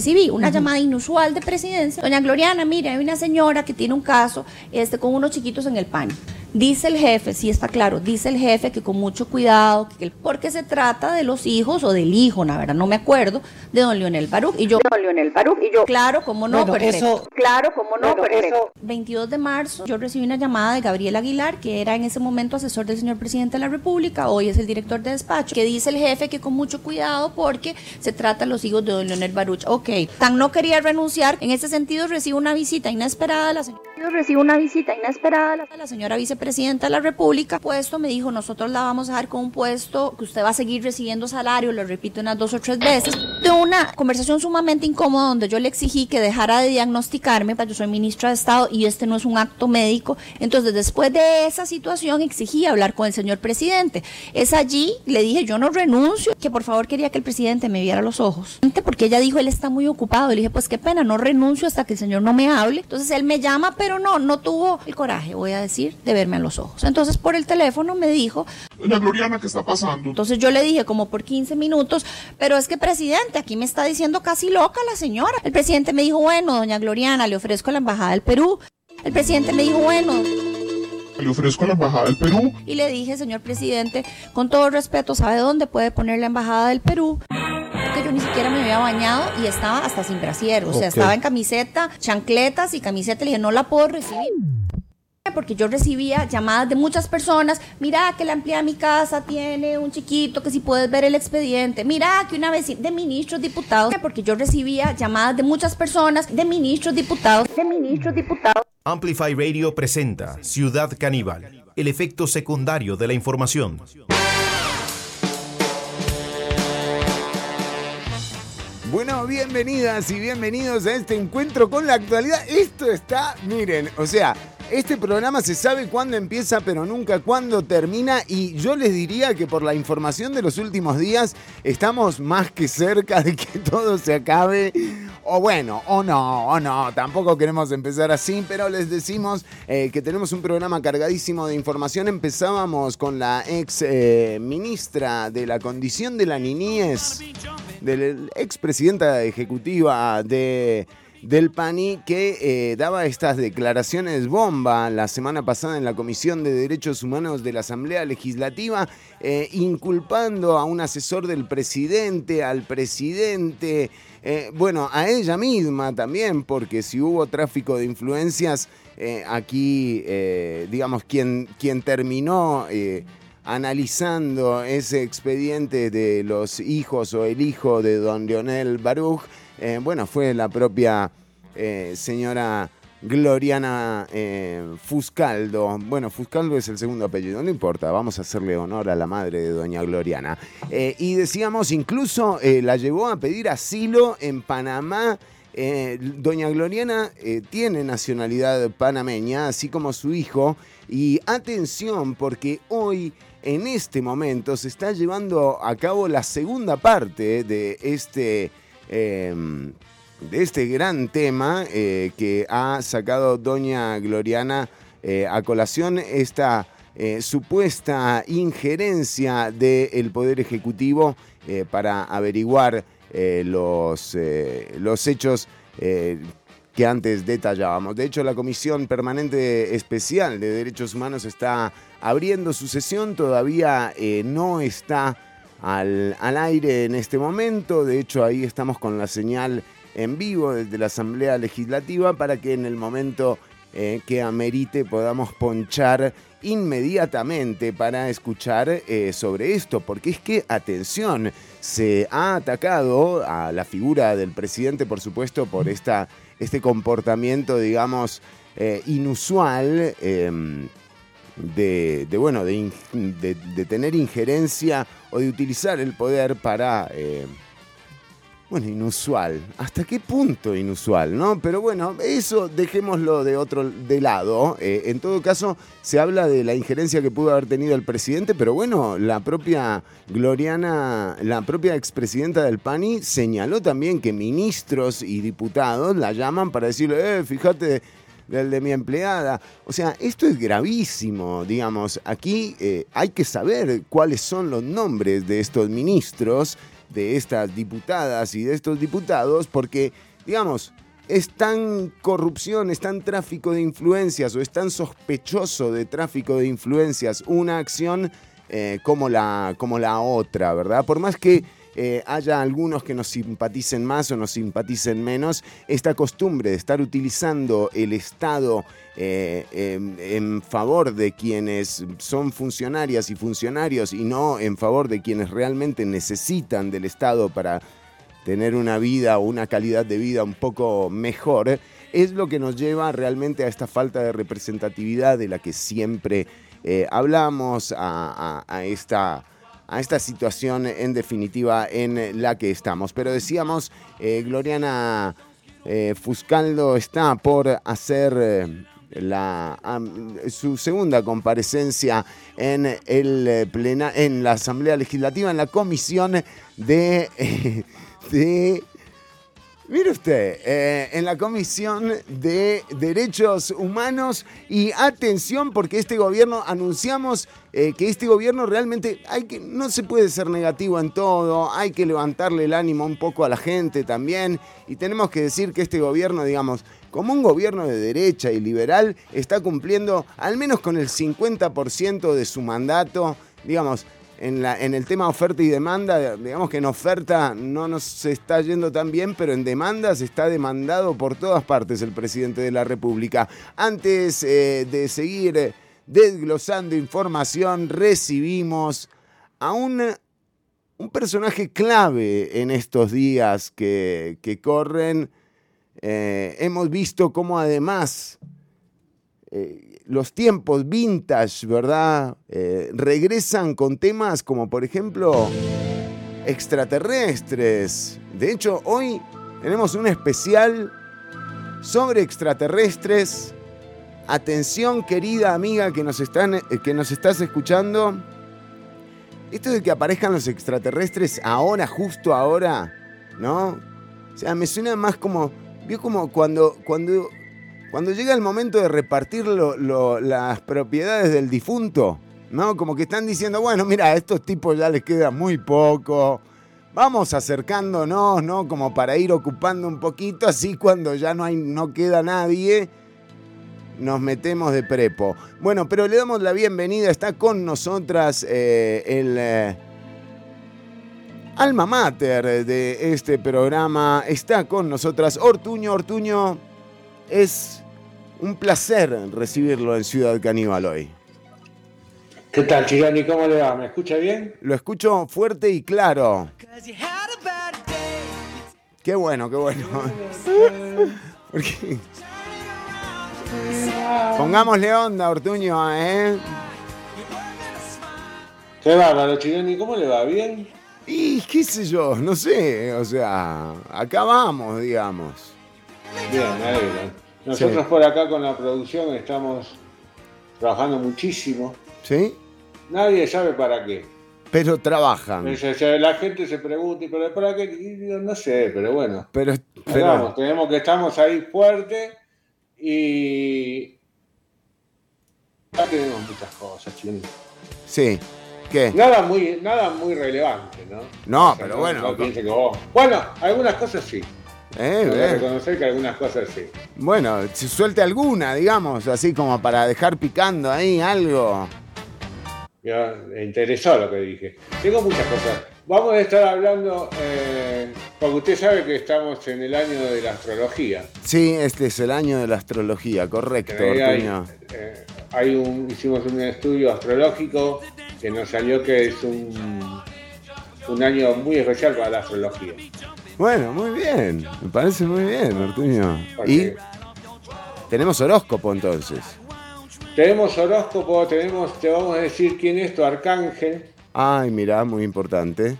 recibí una llamada inusual de presidencia. Doña Gloriana, mire, hay una señora que tiene un caso este, con unos chiquitos en el paño. Dice el jefe, sí está claro, dice el jefe que con mucho cuidado, que, porque se trata de los hijos o del hijo, la verdad no me acuerdo, de don Leonel Baruch. Y yo, don Leonel Baruch, y yo, claro, cómo no, bueno, Eso, claro, cómo no, bueno, Eso. 22 de marzo, yo recibí una llamada de Gabriel Aguilar, que era en ese momento asesor del señor presidente de la República, hoy es el director de despacho, que dice el jefe que con mucho cuidado porque se trata de los hijos de don Leonel Baruch. Ok, tan no quería renunciar, en ese sentido recibo una visita inesperada, la señora recibo una visita inesperada la, la señora vicepresidenta de la República. Puesto me dijo, nosotros la vamos a dejar con un puesto que usted va a seguir recibiendo salario, lo repito unas dos o tres veces. De una conversación sumamente incómoda donde yo le exigí que dejara de diagnosticarme, pues yo soy ministra de Estado y este no es un acto médico. Entonces, después de esa situación, exigí hablar con el señor presidente. Es allí, le dije, yo no renuncio, que por favor quería que el presidente me viera los ojos. Porque ella dijo, él está muy ocupado. Le dije, pues qué pena, no renuncio hasta que el señor no me hable. Entonces él me llama, pero pero no, no tuvo el coraje, voy a decir, de verme a los ojos. Entonces por el teléfono me dijo, Doña Gloriana, ¿qué está pasando? Entonces yo le dije como por 15 minutos, pero es que presidente, aquí me está diciendo casi loca la señora. El presidente me dijo, bueno, doña Gloriana, le ofrezco la embajada del Perú. El presidente me dijo, bueno, le ofrezco la embajada del Perú. Y le dije, señor presidente, con todo respeto, ¿sabe dónde puede poner la embajada del Perú? Que yo ni siquiera me había bañado y estaba hasta sin brasier, o sea, estaba en camiseta, chancletas y camiseta, le dije, no la puedo recibir porque yo recibía llamadas de muchas personas, mira que la empleada de mi casa tiene un chiquito, que si puedes ver el expediente, mira que una vecina de ministros diputados, porque yo recibía llamadas de muchas personas, de ministros diputados, de ministros diputados. Amplify Radio presenta Ciudad Caníbal, el efecto secundario de la información. Bueno, bienvenidas y bienvenidos a este encuentro con la actualidad. Esto está, miren, o sea, este programa se sabe cuándo empieza, pero nunca cuándo termina. Y yo les diría que por la información de los últimos días, estamos más que cerca de que todo se acabe. O bueno, o no, o no. Tampoco queremos empezar así, pero les decimos eh, que tenemos un programa cargadísimo de información. Empezábamos con la ex eh, ministra de la condición de la niñez del expresidenta ejecutiva de del PANI que eh, daba estas declaraciones bomba la semana pasada en la Comisión de Derechos Humanos de la Asamblea Legislativa, eh, inculpando a un asesor del presidente, al presidente, eh, bueno, a ella misma también, porque si hubo tráfico de influencias, aquí, digamos, quien, quien terminó analizando ese expediente de los hijos o el hijo de don Leonel Baruch, eh, bueno, fue la propia eh, señora Gloriana eh, Fuscaldo. Bueno, Fuscaldo es el segundo apellido, no importa, vamos a hacerle honor a la madre de doña Gloriana. y decíamos, incluso la llevó a pedir asilo en Panamá. doña Gloriana tiene nacionalidad panameña, así como su hijo. Y atención, porque hoy en este momento se está llevando a cabo la segunda parte de este, de este gran tema eh, que ha sacado doña Gloriana eh, a colación esta eh, supuesta injerencia del Poder Ejecutivo para averiguar los, los hechos que antes detallábamos. De hecho, la Comisión Permanente Especial de Derechos Humanos está abriendo su sesión, todavía no está al, aire en este momento, de hecho ahí estamos con la señal en vivo desde la Asamblea Legislativa para que en el momento eh, que amerite podamos ponchar inmediatamente para escuchar eh, sobre esto, porque es que, atención, se ha atacado a la figura del presidente, por supuesto, por esta, este comportamiento, digamos, inusual em, de, bueno, de, tener injerencia o de utilizar el poder para, eh, bueno, inusual. ¿Hasta qué punto inusual, no? Pero bueno, eso dejémoslo de otro de lado. Eh, en todo caso, se habla de la injerencia que pudo haber tenido el presidente, pero bueno, la propia Gloriana, la propia expresidenta del PANI señaló también que ministros y diputados la llaman para decirle, eh, fíjate del de mi empleada. O sea, esto es gravísimo, digamos. Aquí eh, hay que saber cuáles son los nombres de estos ministros de estas diputadas y de estos diputados porque, digamos, es tan corrupción, es tan tráfico de influencias o es tan sospechoso de tráfico de influencias una acción eh, como, la, como la otra, ¿verdad? Por más que eh, haya algunos que nos simpaticen más o nos simpaticen menos, esta costumbre de estar utilizando el Estado eh, en, favor de quienes son funcionarias y funcionarios y no en favor de quienes realmente necesitan del Estado para tener una vida o una calidad de vida un poco mejor, es lo que nos lleva realmente a esta falta de representatividad de la que siempre eh, hablamos, a esta, a esta situación en definitiva en la que estamos. Pero decíamos, eh, Gloriana eh, Fuscaldo está por hacer... eh, la, su segunda comparecencia en, el plena, en la Asamblea Legislativa, en la comisión de Mire usted, eh, en la Comisión de Derechos Humanos y atención porque este gobierno, anunciamos eh, que este gobierno realmente hay que, no se puede ser negativo en todo, hay que levantarle el ánimo un poco a la gente también y tenemos que decir que este gobierno, digamos, como un gobierno de derecha y liberal, está cumpliendo al menos con el 50% de su mandato, digamos, en, la, en el tema oferta y demanda, digamos que en oferta no nos está yendo tan bien, pero en demanda se está demandado por todas partes el presidente de la República. Antes eh, de seguir desglosando información, recibimos a un, un personaje clave en estos días que, que corren. Eh, hemos visto cómo además eh, los tiempos vintage, ¿verdad? Eh, regresan con temas como, por ejemplo, extraterrestres. De hecho, hoy tenemos un especial sobre extraterrestres. Atención, querida amiga que nos, están, eh, que nos estás escuchando. Esto de que aparezcan los extraterrestres ahora, justo ahora, ¿no? O sea, me suena más como. Vio como cuando, cuando cuando llega el momento de repartir las propiedades del difunto, ¿no? Como que están diciendo, bueno, mira, a estos tipos ya les queda muy poco. Vamos acercándonos, ¿no? Como para ir ocupando un poquito, así cuando ya no hay, no queda nadie, nos metemos de prepo. Bueno, pero le damos la bienvenida, está con nosotras eh, el eh, alma mater de este programa, está con nosotras Ortuño, Ortuño, es un placer recibirlo en Ciudad Caníbal hoy. ¿Qué tal, Chironi? ¿Cómo le va? ¿Me escucha bien? Lo escucho fuerte y claro. Qué bueno, qué bueno. Porque- Pongámosle onda, Ortuño, ¿eh? Qué bárbaro, Chironi. ¿Cómo le va? ¿Bien? Y qué sé yo, no sé, o sea, acá vamos, digamos. Bien, alegro. Nosotros Sí. por acá con la producción estamos trabajando muchísimo. ¿Sí? Nadie sabe para qué. Pero trabajan. O sea, La gente se pregunta, ¿y pero para qué? Y digo, no sé, pero bueno. Pero, Ahí pero vamos, tenemos que estamos ahí fuerte y... Ya tenemos muchas cosas, Chironi. sí. ¿Qué? Nada muy, nada muy relevante, ¿no? No, O sea, pero bueno. no que vos- Bueno, algunas cosas sí. Eh, eh. reconocer que algunas cosas sí. Bueno, si suelte alguna, digamos, así como para dejar picando ahí algo. Ya, me interesó lo que dije. Tengo muchas cosas. Vamos a estar hablando, eh, porque usted sabe que estamos en el año de la astrología. Sí, este es el año de la astrología, correcto, hay, eh, hay un, hicimos un estudio astrológico que nos salió que es un, un año muy especial para la astrología. Bueno, muy bien, me parece muy bien, Ortuño. Y tenemos horóscopo entonces. tenemos horóscopo, tenemos, te vamos a decir quién es tu arcángel Ay, mira, muy importante.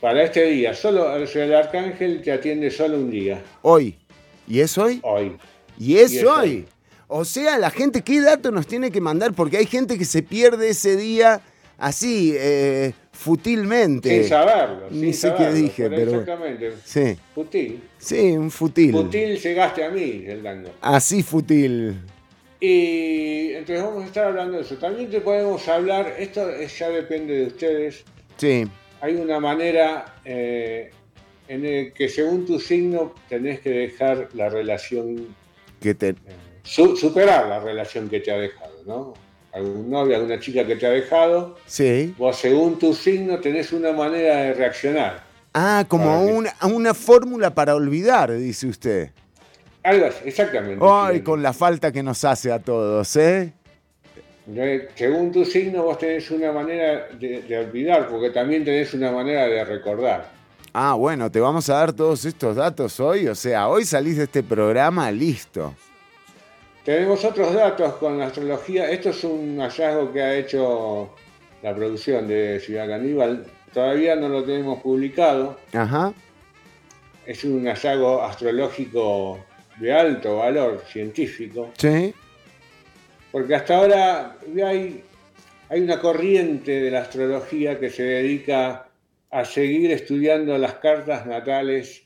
para este día. Solo el arcángel te atiende solo un día, Hoy. ¿Y es hoy? hoy. Y es Y es hoy. hoy. O sea, la gente, ¿qué dato nos tiene que mandar? Porque hay gente que se pierde ese día así, eh, futilmente. Sin saberlo. Ni sin sé qué dije, pero- Exactamente. Sí, Futil. sí, un futil. Futil llegaste a mí, el dando. Así futil. Y entonces vamos a estar hablando de eso. También te podemos hablar, esto es- ya depende de ustedes, Sí, hay una manera eh, en el que según tu signo tenés que dejar la relación, Que te... eh, su- superar la relación que te ha dejado, ¿no? Algún novio, alguna chica que te ha dejado, Sí. vos según tu signo tenés una manera de reaccionar. Ah, como una, una fórmula para olvidar, dice usted. Algo así, exactamente. Ay, sí. con la falta que nos hace a todos, ¿eh? Eh, Según tu signo vos tenés una manera de, de olvidar, porque también tenés una manera de recordar. Ah, bueno, te vamos a dar todos estos datos hoy. O sea, hoy salís de este programa listo. Tenemos otros datos con la astrología. Esto es un hallazgo que ha hecho la producción de Ciudad Caníbal. Todavía no lo tenemos publicado. Ajá. Es un hallazgo astrológico de alto valor científico. Sí. Porque hasta ahora hay, hay una corriente de la astrología que se dedica a seguir estudiando las cartas natales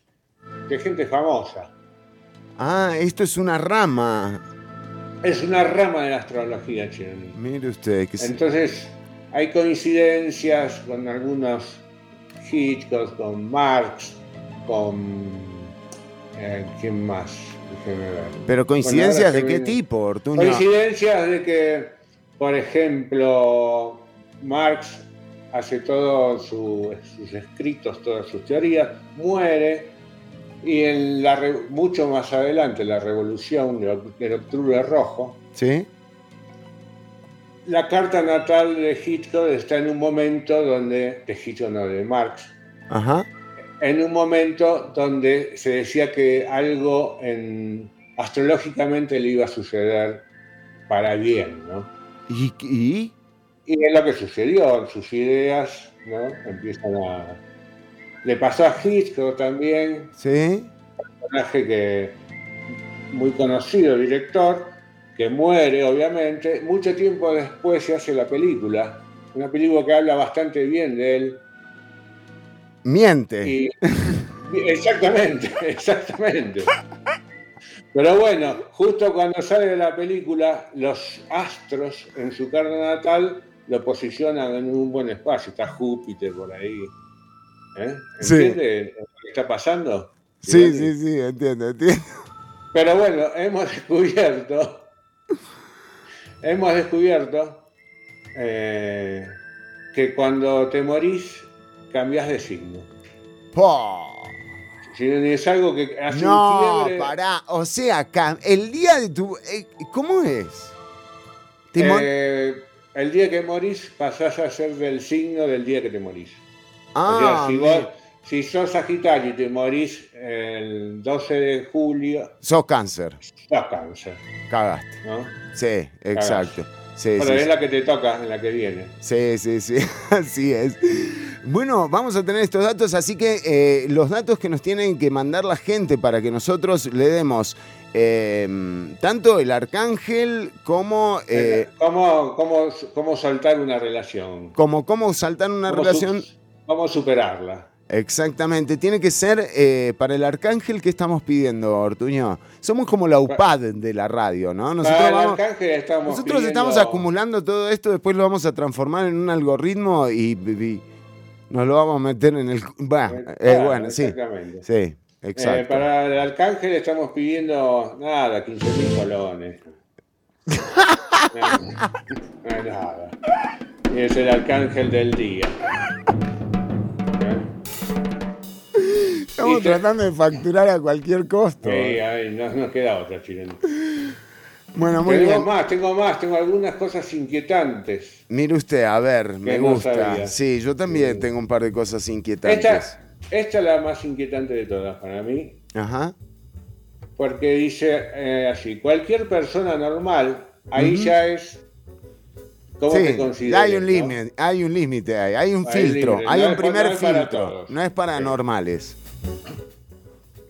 de gente famosa. Ah, esto es una rama. Es una rama de la astrología, Chironi. Mire usted. Que Entonces, hay coincidencias con algunos Hitchcock, con Marx, con... eh, ¿Quién más? Pero coincidencias de qué tipo, Ortuño. Coincidencias de que, por ejemplo, Marx hace todos su- sus escritos, todas sus teorías, muere y en la mucho más adelante, la revolución del octubre rojo, Sí. la carta natal de Hitchcock está en un momento donde, de Hitchcock no, de Marx, Ajá. en un momento donde se decía que algo en- astrológicamente le iba a suceder para bien, ¿no? ¿Y, y? Y es lo que sucedió, sus ideas ¿no? empiezan a... Le pasó a Hitchcock también, Sí. personaje que muy conocido, director, que muere obviamente. Mucho tiempo después se hace la película, una película que habla bastante bien de él. Miente. Y, exactamente, exactamente. Pero bueno, justo cuando sale de la película, los astros en su carta natal lo posicionan en un buen espacio. Está Júpiter por ahí. ¿Eh? Sí. ¿Entiende lo que está pasando? Sí, sí, sí, entiendo, entiendo. Pero bueno, hemos descubierto, hemos descubierto eh, que cuando te morís cambias de signo. Si es algo que hace No, un quiebre, pará. O sea, el día de tu. eh, ¿Cómo es? Eh, el día que morís pasás a ser del signo del día que te morís. Ah, o sea, si, vos, si sos Sagitario y te morís el 12 de julio, sos cáncer. sos cáncer, Cagaste. ¿no? Sí, exacto. Sí, Pero sí, es sí. la que te toca, en la que viene. Sí, sí, sí, así es. Bueno, vamos a tener estos datos, así que eh, los datos que nos tienen que mandar la gente para que nosotros le demos eh, tanto el arcángel como, eh, ¿Cómo, cómo, cómo soltar una relación? como cómo saltar una ¿Cómo relación. su- ¿Cómo superarla? Exactamente, tiene que ser eh, para el arcángel que estamos pidiendo, Ortuño. Somos como la UPAD de la radio, ¿no? Nosotros, Para el vamos- arcángel estamos nosotros pidiendo- estamos acumulando todo esto, después lo vamos a transformar en un algoritmo y, y nos lo vamos a meter en el... Bueno, Eh, eh, bueno sí, exactamente. sí, Eh, exacto. para el arcángel estamos pidiendo nada, 15 mil colones. no, nada. Y es el arcángel del día. Estamos tratando de facturar a cualquier costo. Sí, ahí no nos queda otra, chileno. Bueno, muy Tengo bien. más, tengo más, tengo algunas cosas inquietantes. Mire usted, a ver, me no gusta. sabía. Sí, yo también Sí. tengo un par de cosas inquietantes. Esta, esta es la más inquietante de todas para mí. Ajá. Porque dice eh, así, cualquier persona normal, ahí ya es cómo Sí, te consideras. hay un ¿no? límite, hay un límite, ahí, hay un Hay un filtro, hay no un es primer no es filtro, no es para normales.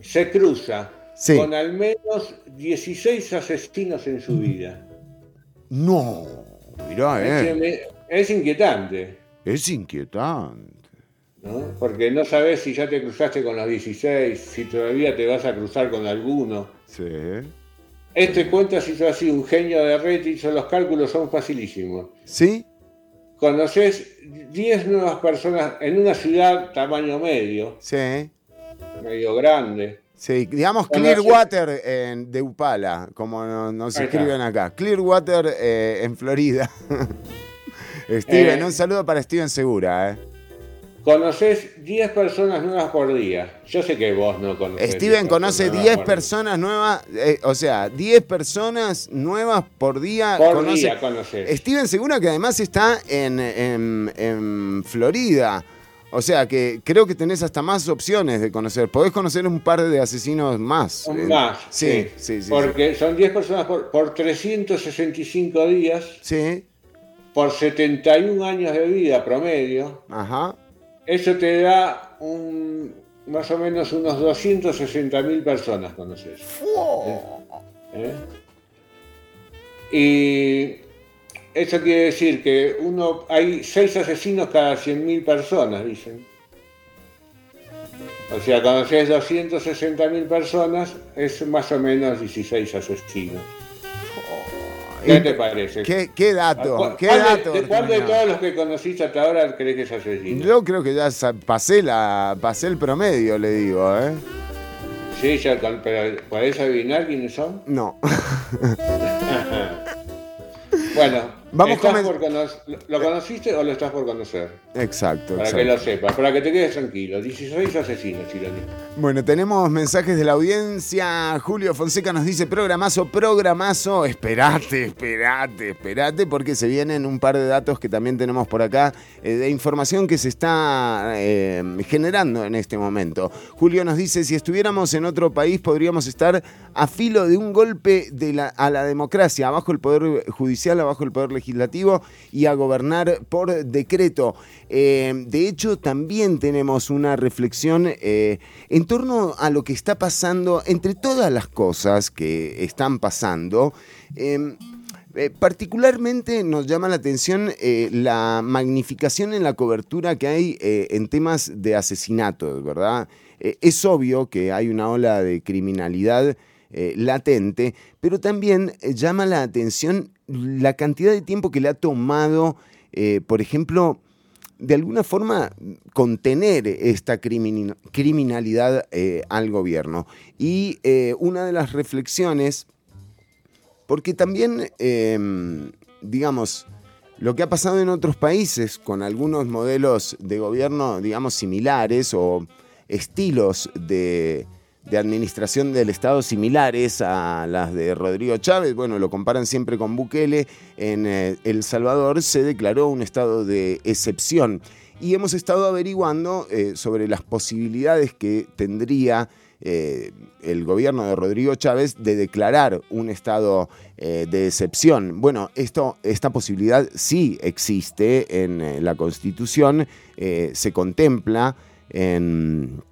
Se cruza Sí. con al menos 16 asesinos en su vida. No, mirá, Es, eh, es inquietante, es inquietante. ¿no? Porque no sabes si ya te cruzaste con los 16, si todavía te vas a cruzar con alguno. Sí. Este cuenta si sos así un genio de red y son- los cálculos son facilísimos. ¿Sí? conoces 10 nuevas personas en una ciudad tamaño medio, Sí. medio grande. Sí, digamos Clearwater en, de Upala, como no- nos está. escriben acá. Clearwater eh, en Florida. Steven, Eh. un saludo para Steven Segura. eh. Conoces 10 personas nuevas por día. Yo sé que vos no conoces. Steven 10 conoce personas 10 nuevas por día. personas nuevas, eh, o sea, 10 personas nuevas por día. Por conoce- día conoces. Steven Segura que además está en, en- en Florida. O sea que creo que tenés hasta más opciones de conocer. Podés conocer un par de asesinos más. Un Eh, más. Sí, sí, sí. Porque son 10 personas por, por 365 días, Sí, por 71 años de vida promedio. ajá. Eso te da un, más o menos unos 260 mil personas conoces. ¿Eh? Y eso quiere decir que uno hay seis asesinos cada 100 mil personas, dicen. O sea, conoces 260 mil personas, es más o menos 16 asesinos. ¿Qué te parece? ¿Qué, qué dato? ¿Cuál- ¿Qué dato? de, ¿Cuál de todos los que conociste hasta ahora crees que es asesino? Yo creo que ya pasé, la, pasé el promedio, le digo, ¿eh? Sí, ya, pero ¿podés adivinar quiénes son? No. Bueno, Vamos ¿estás por cono- ¿lo- ¿lo conociste o lo estás por conocer? Exacto. Para exacto. que lo sepas, para que te quedes tranquilo. 16 asesinos, Chironi. Bueno, tenemos mensajes de la audiencia. Julio Fonseca nos dice, programazo, programazo. Esperate, esperate, esperate, porque se vienen un par de datos que también tenemos por acá, eh, de información que se está eh, generando en este momento. Julio nos dice, si estuviéramos en otro país podríamos estar a filo de un golpe de la- a la democracia, abajo el poder judicial, abajo el poder legislativo y a gobernar por decreto. Eh, de hecho, también tenemos una reflexión eh, en torno a lo que está pasando, entre todas las cosas que están pasando. eh, eh, particularmente nos llama la atención la magnificación en la cobertura que hay en temas de asesinatos, ¿verdad? Es obvio que hay una ola de criminalidad eh, latente, pero también eh, llama la atención la cantidad de tiempo que le ha tomado, eh, por ejemplo, de alguna forma contener esta crimin- criminalidad al gobierno. Y una de las reflexiones, porque también, eh, digamos, lo que ha pasado en otros países con algunos modelos de gobierno, digamos, similares o estilos de, de administración del Estado similares a las de Rodrigo Chávez, bueno, lo comparan siempre con Bukele, en eh, El Salvador se declaró un estado de excepción. Y hemos estado averiguando eh, sobre las posibilidades que tendría eh, el gobierno de Rodrigo Chávez de declarar un estado de excepción. Bueno, esto, esta posibilidad sí existe en la Constitución, se contempla en,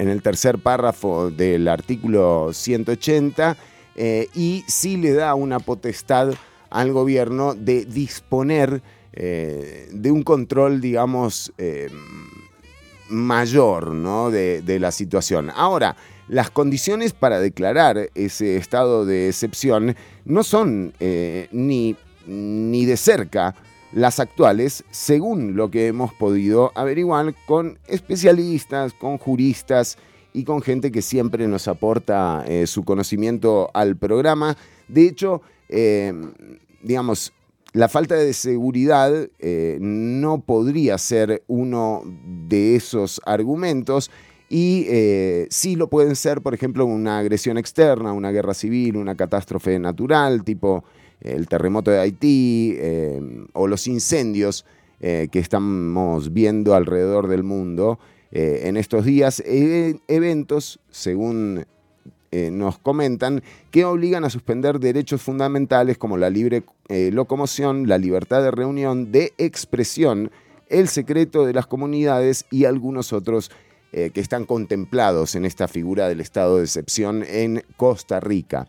en el tercer párrafo del artículo 180 eh, y sí le da una potestad al gobierno de disponer eh, de un control, digamos, eh, mayor ¿no? de, de la situación. Ahora, las condiciones para declarar ese estado de excepción no son ni, ni de cerca las actuales, según lo que hemos podido averiguar con especialistas, con juristas y con gente que siempre nos aporta eh, su conocimiento al programa. De hecho, eh, digamos, la falta de seguridad eh, no podría ser uno de esos argumentos y eh, sí lo pueden ser, por ejemplo, una agresión externa, una guerra civil, una catástrofe natural, tipo el terremoto de Haití eh, o los incendios eh, que estamos viendo alrededor del mundo eh, en estos días, e- eventos, según eh, nos comentan, que obligan a suspender derechos fundamentales como la libre locomoción, la libertad de reunión, de expresión, el secreto de las comunidades y algunos otros que están contemplados en esta figura del estado de excepción en Costa Rica.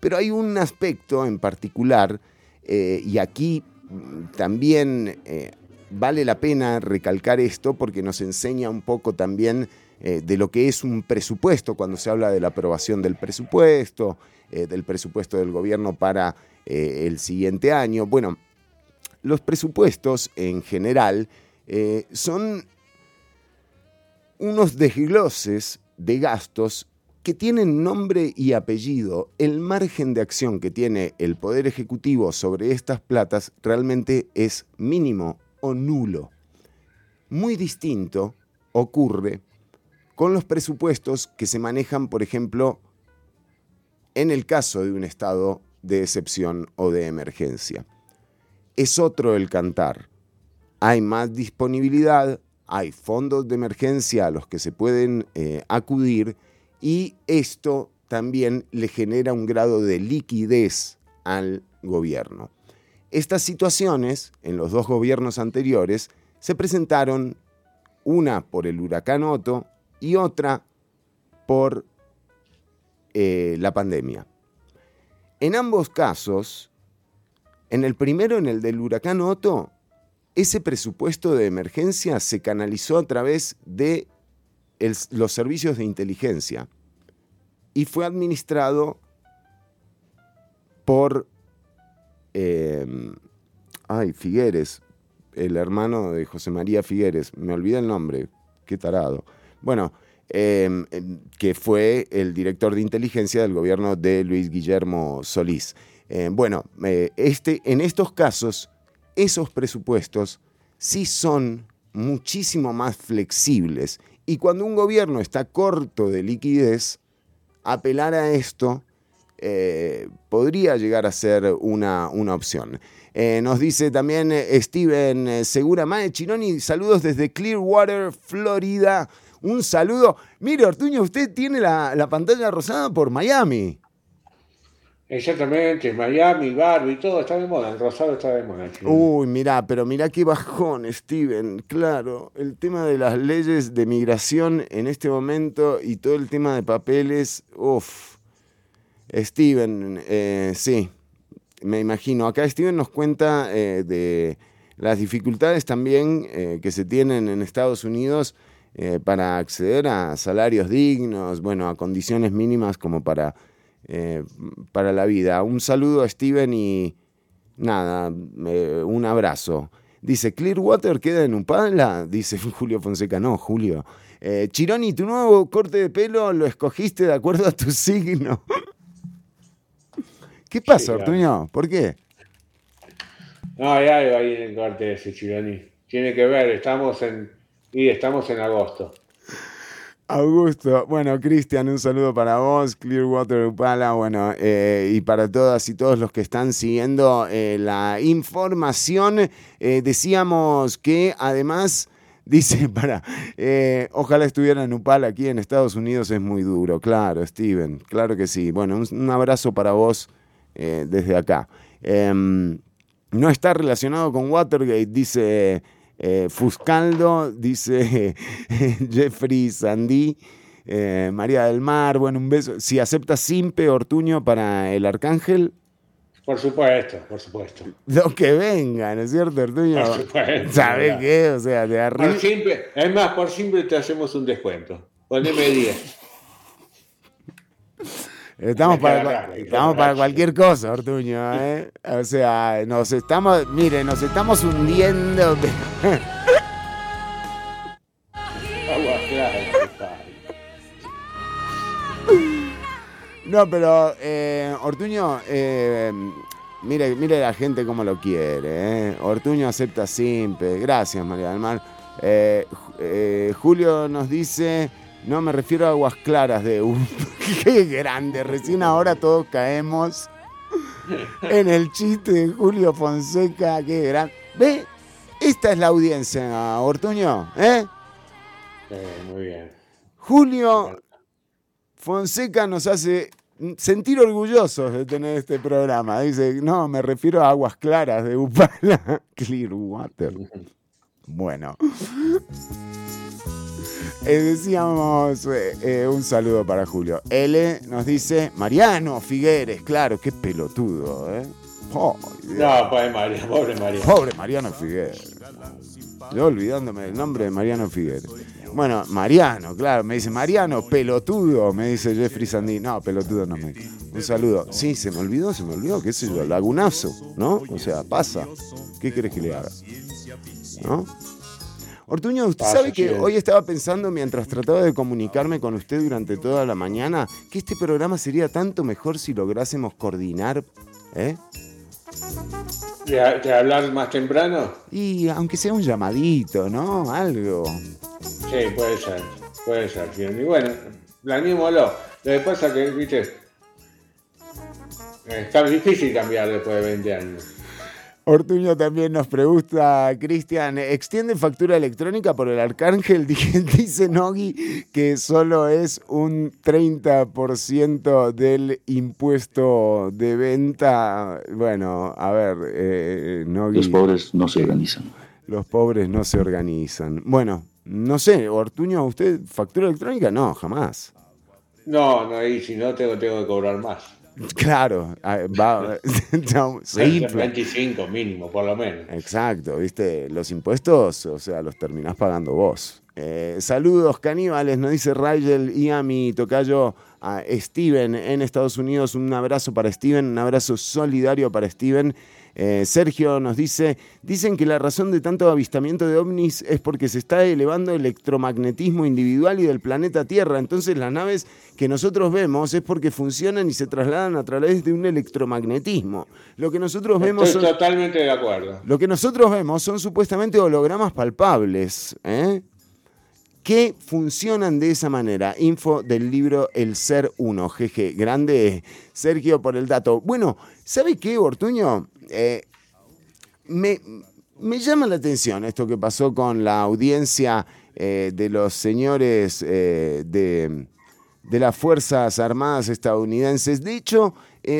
Pero hay un aspecto en particular, eh, y aquí mm, también eh, vale la pena recalcar esto porque nos enseña un poco también eh, de lo que es un presupuesto cuando se habla de la aprobación del presupuesto, del presupuesto del gobierno para el siguiente año. Bueno, los presupuestos en general son unos desgloses de gastos que tienen nombre y apellido. El margen de acción que tiene el Poder Ejecutivo sobre estas platas realmente es mínimo o nulo. Muy distinto ocurre con los presupuestos que se manejan, por ejemplo, en el caso de un estado de excepción o de emergencia. Es otro el cantar. Hay más disponibilidad, hay fondos de emergencia a los que se pueden eh, acudir y esto también le genera un grado de liquidez al gobierno. Estas situaciones, en los dos gobiernos anteriores, se presentaron una por el huracán Otto y otra por eh, la pandemia. En ambos casos, en el primero, en el del huracán Otto, ese presupuesto de emergencia se canalizó a través de los servicios de inteligencia y fue administrado por eh, ay, Figueres, el hermano de José María Figueres, me olvidé el nombre, qué tarado. Bueno, eh, eh, que fue el director de inteligencia del gobierno de Luis Guillermo Solís. Bueno, eh, este, en estos casos, esos presupuestos sí son muchísimo más flexibles. Y cuando un gobierno está corto de liquidez, apelar a esto eh, podría llegar a ser una, una opción. Eh, nos dice también eh, Steven Segura Mae Chironi, saludos desde Clearwater, Florida. Un saludo. Mire, Ortuño, usted tiene la, la pantalla rosada por Miami. Exactamente, Miami, Barbie, todo está de moda, el rosado está de moda. Uy, mirá, pero mirá qué bajón, Steven. Claro, el tema de las leyes de migración en este momento y todo el tema de papeles, uff. Steven, eh, sí, me imagino. Acá Steven nos cuenta eh, de las dificultades también eh, que se tienen en Estados Unidos eh, para acceder a salarios dignos, bueno, a condiciones mínimas como para, eh, para la vida. Un saludo a Steven y nada, eh, un abrazo. Dice, Clearwater queda en Upala, dice Julio Fonseca. No, Julio. Eh, Chironi, tu nuevo corte de pelo lo escogiste de acuerdo a tu signo. ¿Qué pasa. Ortuño? ¿Por qué? No, hay algo ahí en el corte de ese Chironi. Tiene que ver, estamos en, y estamos en agosto. Augusto, bueno, Cristian, un saludo para vos, Clearwater Upala, bueno, eh, y para todas y todos los que están siguiendo eh, la información. Eh, decíamos que además, dice, para, ojalá estuviera en Upala, aquí en Estados Unidos es muy duro, claro, Steven, claro que sí. Bueno, un, un abrazo para vos desde acá. Em, no está relacionado con Watergate, dice eh, Fuscaldo, dice Jeffrey Sandí, eh, María del Mar, bueno, un beso. Si acepta Simpe Ortuño para el Arcángel, Por supuesto, por supuesto. lo que venga, ¿no es cierto, Ortuño? Por supuesto, ¿Sabes ¿verdad? qué? O sea, de arriba. Por simple, es más, por simple te hacemos un descuento. Poneme 10. Estamos para, raro, estamos para cualquier cosa, Ortuño, ¿eh? O sea, nos estamos, mire, nos estamos hundiendo. No, pero eh, Ortuño, eh, mire, mire la gente cómo lo quiere. ¿eh? Ortuño acepta simple. Gracias, María del Mar. Eh, eh, Julio nos dice, no me refiero a aguas claras de U. Qué grande, recién ahora todos caemos en el chiste de Julio Fonseca. Qué grande. ¿Ve? Esta es la audiencia, Ortuño. ¿eh? Eh, muy bien. Julio Fonseca nos hace sentir orgullosos de tener este programa. Dice, no, me refiero a aguas claras de Upala, Clearwater. Bueno. Eh, decíamos eh, eh, un saludo para Julio. L nos dice, Mariano Figueres, claro, qué pelotudo, ¿eh? Oh. No, pobre María, pobre Mariano Figueres. Yo olvidándome del nombre de Mariano Figueres. Bueno, Mariano, claro, me dice Mariano, pelotudo, me dice Jeffrey Sandí. No, pelotudo no me. Un saludo. Sí, se me olvidó, se me olvidó, qué sé yo, lagunazo, ¿no? O sea, pasa. ¿Qué querés que le haga? ¿No? Ortuño, usted Pasa, sabe que sí. hoy estaba pensando mientras trataba de comunicarme con usted durante toda la mañana que este programa sería tanto mejor si lográsemos coordinar, ¿eh? ¿De, de hablar más temprano? Y aunque sea un llamadito, ¿no? Algo. Sí, puede ser. Puede ser. Y bueno, planeémoslo. Lo que pasa que, viste, está difícil cambiar después de 20 años. Ortuño también nos pregunta, Cristian, ¿extiende factura electrónica por el Arcángel? Dije- Dice Nogi que solo es un 30% del impuesto de venta. Bueno, a ver, eh, Nogi, Los pobres no se organizan. los pobres no se organizan. Bueno, no sé, Ortuño, ¿usted factura electrónica? No, jamás. No, no, y si no, tengo, tengo que cobrar más. Claro, ah, va, no, se infla. 25 mínimo, por lo menos. Exacto, viste, los impuestos, o sea, los terminás pagando vos. Eh, saludos caníbales, nos dice Rigel y a mi tocayo a Steven en Estados Unidos. Un abrazo para Steven, un abrazo solidario para Steven. Eh, Sergio nos dice, dicen que la razón de tanto avistamiento de ovnis es porque se está elevando el electromagnetismo individual y del planeta Tierra. Entonces las naves que nosotros vemos es porque funcionan y se trasladan a través de un electromagnetismo. Lo que nosotros vemos Estoy son... totalmente de acuerdo. Lo que nosotros vemos son supuestamente hologramas palpables, ¿eh? que funcionan de esa manera. Info del libro El Ser Uno. Jeje, grande Sergio por el dato. Bueno, ¿sabe qué, Ortuño? Eh, me, llama la atención esto que pasó con la audiencia eh, de los señores eh, de, las Fuerzas Armadas estadounidenses. De hecho,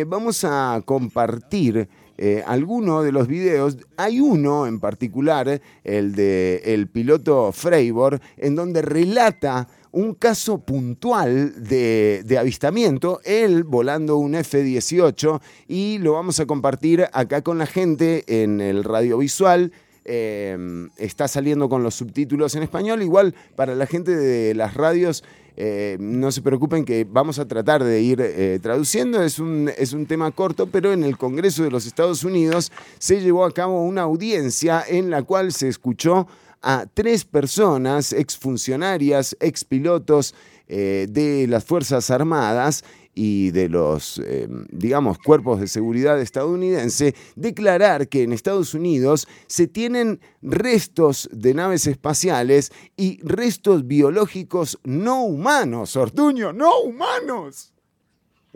vamos a compartir eh, algunos de los videos. Hay uno en particular, el de el piloto Freibor, en donde relata un caso puntual de, avistamiento, él volando un F-18, y lo vamos a compartir acá con la gente en el radiovisual. Eh, está saliendo con los subtítulos en español. Igual para la gente de las radios, eh, no se preocupen que vamos a tratar de ir eh, traduciendo. Es un, es un tema corto, pero en el Congreso de los Estados Unidos se llevó a cabo una audiencia en la cual se escuchó a tres personas, exfuncionarias, expilotos eh, de las Fuerzas Armadas y de los, eh, digamos, cuerpos de seguridad estadounidense, declarar que en Estados Unidos se tienen restos de naves espaciales y restos biológicos no humanos, Ortuño, no humanos.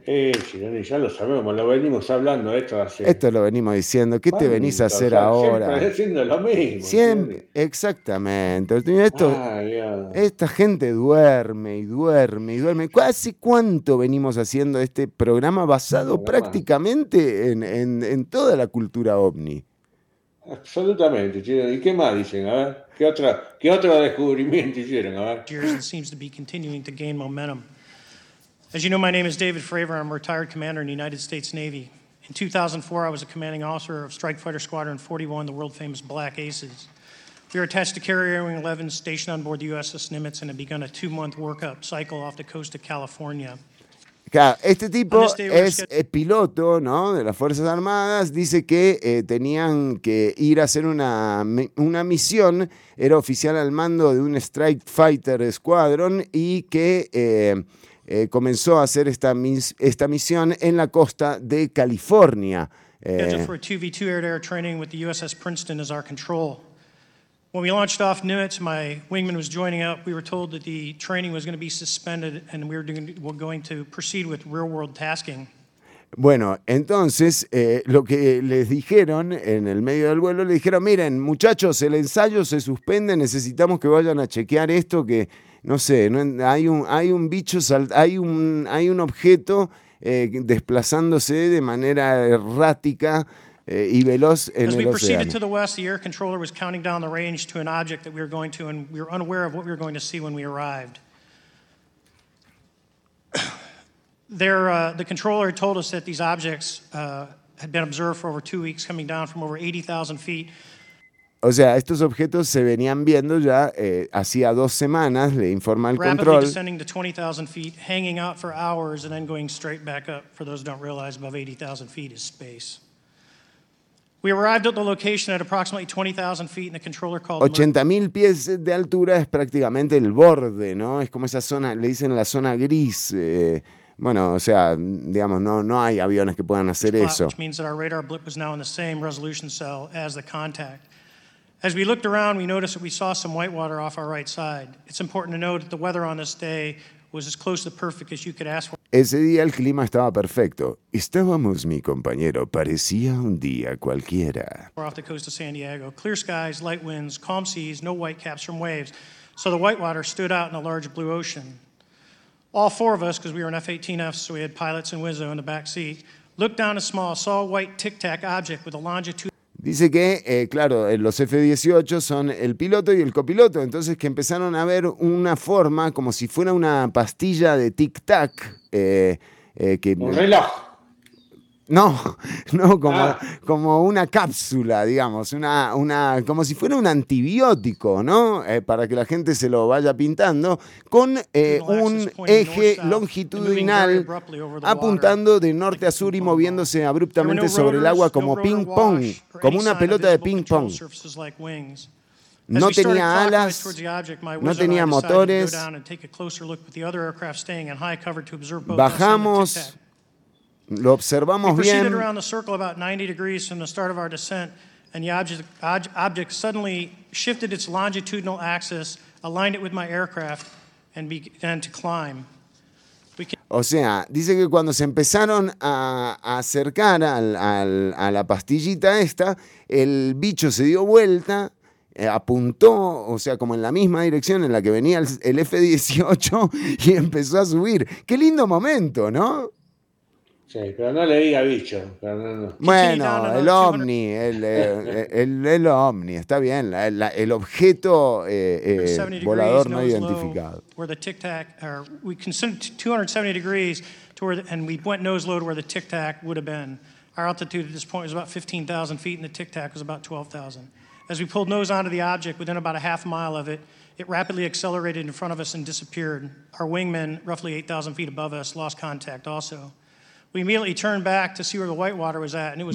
Eh, ya lo sabemos, lo venimos hablando esto hace. Esto lo venimos diciendo, ¿qué te venís a hacer O sea, ahora? Siempre haciendo lo mismo. Siempre, exactamente. Esto, Ay. Esta gente duerme y duerme y duerme. ¿Hace cuánto venimos haciendo este programa basado prácticamente en, en- en toda la cultura ovni? Absolutamente, Chironi. ¿Y qué más dicen? A ver, ¿qué, otra, ¿qué otro descubrimiento hicieron? A ver. As you know, my name is David Fravor. I'm a retired commander in the United States Navy. In 2004, I was a commanding officer of Strike Fighter Squadron 41, the world famous Black Aces. We were attached to Carrier Wing 11, stationed on board the USS Nimitz, and had begun a two month workup cycle off the coast of California. Claro, este tipo On this day, we're es eh, piloto ¿no? de las Fuerzas Armadas. Dice que eh, tenían que ir a hacer una, una misión. Era oficial al mando de un Strike Fighter Squadron y que eh, eh, comenzó a hacer esta, mis- esta misión en la costa de California. Eh, Scheduled for a 2v2 air to air training with the USS Princeton as our control. When we launched off Nimitz, my wingman was joining up. We were told that the training was going to be suspended and we were, doing, we're going to proceed with real world tasking. Bueno, entonces eh, lo que les dijeron en el medio del vuelo, le dijeron, miren muchachos, el ensayo se suspende, necesitamos que vayan a chequear esto, que no sé, no- hay, un, hay un bicho, sal- hay, un, hay un objeto eh, desplazándose de manera errática eh, y veloz en As we el proceeded to the west, the air controller was counting down the range to an object that we were going to, and we were unaware of what we were going to see when we arrived. There, uh, the controller had told us that these objects uh, had been observed for over two weeks, coming down from over 80,000 feet. O sea, estos objetos se venían viendo ya eh, hacía dos semanas, le informa el control. descending to 20,000 feet, hanging out for hours, and then going straight back up. For those who don't realize, above 80,000 feet is space. We arrived at the location at approximately 20,000 feet, and the controller called. 80.000 pies de altura es prácticamente el borde, ¿no? Es como esa zona, le dicen la zona gris. eh, bueno, o sea, digamos, no, no hay aviones que puedan hacer eso. which means that our radar blip was now in the same resolution cell as the contact. As we looked around, we noticed that we saw some whitewater off our right side. It's important to note that the weather on this day was as close to perfect as you could ask for. Ese día el clima estaba perfecto. Estábamos, mi compañero, parecía un día cualquiera. We're off the coast of San Diego. Clear skies, light winds, calm seas, no whitecaps from waves. So the whitewater stood out in a large blue ocean. All four of us, because we were in F 18Fs, so we had pilots and Wizzo in the back seat, looked down and small, saw a white tic tac object with a longitude Dice que, eh, claro, eh, los F-18 son el piloto y el copiloto, entonces que empezaron a ver una forma como si fuera una pastilla de tic-tac. eh, eh, que, Un. No, no, como, Ah. como una cápsula, digamos, una, una, como si fuera un antibiótico, ¿no? Eh, para que la gente se lo vaya pintando, con eh, un eje longitudinal apuntando de norte a sur y moviéndose abruptamente sobre el agua como ping-pong, como una pelota de ping-pong. No tenía alas, no tenía motores. Bajamos, lo observamos bien. around the circle about 90 degrees from the start of our descent, and the object, ob- object suddenly shifted its longitudinal axis, aligned it with my aircraft, and began to climb. O sea, dice que cuando se empezaron a, a acercar al- al- a la pastillita esta, el bicho se dio vuelta, eh, apuntó, o sea, como en la misma dirección en la que venía el, el F-18 y empezó a subir. Qué lindo momento, ¿no? Sí, pero no le diga bicho. pero no, no. Bueno, down el another 200 ovni, el, eh, el, el ovni, está bien, la- la- el objeto eh, eh, volador no identificado. Where the tic tac, or we considered 270 degrees to where, and we went nose low to where the tic tac would have been. Our altitude at this point was about 15,000 feet, and the tic tac was about 12,000. As we pulled nose onto the object, within about a half mile of it, it rapidly accelerated in front of us and disappeared. Our wingmen, roughly 8,000 feet above us, lost contact also.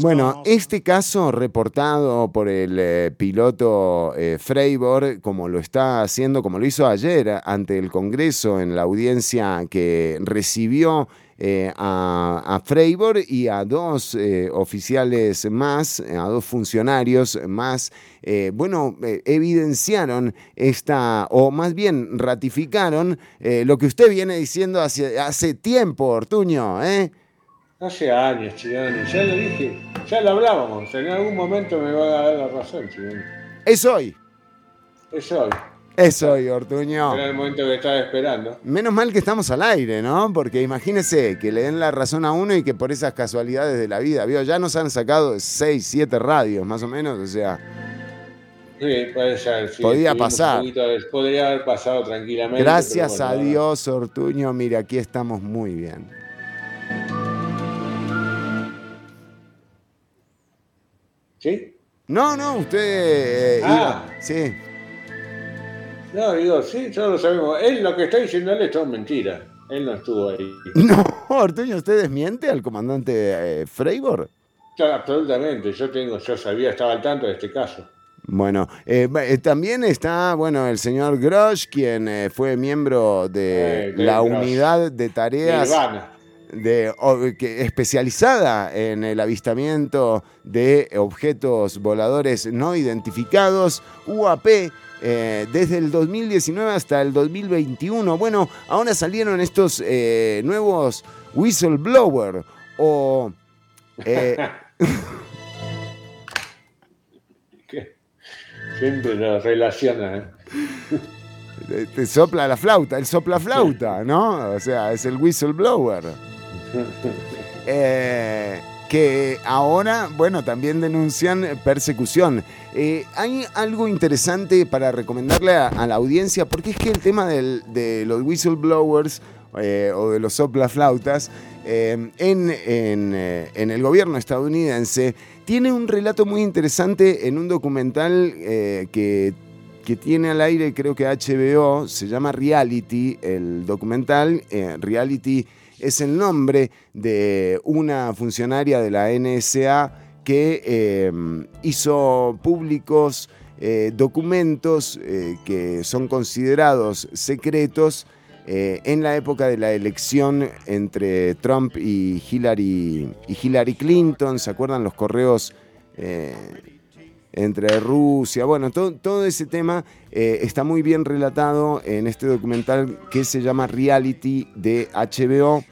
Bueno, este caso reportado por el eh, piloto eh, Freiborg, como lo está haciendo, como lo hizo ayer ante el Congreso en la audiencia que recibió eh, a, a Freiborg y a dos eh, oficiales más, a dos funcionarios más, eh, bueno, eh, evidenciaron esta, o más bien ratificaron eh, lo que usted viene diciendo hace, hace tiempo, Ortuño, ¿eh? Hace años, Chigani, ya lo dije, ya lo hablábamos. En algún momento me va a dar la razón, Chigani. Es hoy. Es hoy. Es hoy, Ortuño. Era el momento que estaba esperando. Menos mal que estamos al aire, ¿no? Porque imagínese que le den la razón a uno y que por esas casualidades de la vida, ¿vio? Ya nos han sacado 6, 7 radios, más o menos, o sea, Sí, puede ser. sí, Podía pasar. podría haber pasado tranquilamente. gracias a Dios, Ortuño, mire, aquí estamos muy bien. ¿Sí? No, no, usted... eh, Ah. iba- sí. No, digo, sí, todos lo sabemos. Él lo que está diciendo él es todo mentira. Él no estuvo ahí. No, Ortuño, ¿usted desmiente al comandante eh, Freiborg? Claro, absolutamente. Yo tengo, yo sabía, estaba al tanto de este caso. Bueno, eh, eh, también está, bueno, el señor Grosch, quien eh, fue miembro de Eh, la unidad de tareas Nirvana. De, que, especializada en el avistamiento de objetos voladores no identificados, UAP, eh, desde el 2019 hasta el 2021. Bueno, ahora salieron estos eh, nuevos whistleblower o... eh, Siempre lo relaciona. Eh, te sopla la flauta, el sopla flauta, ¿no? O sea, es el whistleblower. Eh, que ahora, bueno, también denuncian persecución. Eh, hay algo interesante para recomendarle a, la audiencia, porque es que el tema de los whistleblowers eh, o de los soplaflautas, eh, en, en, eh, en el gobierno estadounidense, tiene un relato muy interesante en un documental que, que tiene al aire, creo que HBO, se llama Reality, el documental. Reality es el nombre de una funcionaria de la NSA que eh, hizo públicos eh, documentos eh, que son considerados secretos eh, en la época de la elección entre Trump y Hillary, y Hillary Clinton. ¿Se acuerdan los correos entre Rusia? Bueno, todo, ese tema eh, está muy bien relatado en este documental que se llama Reality de HBO.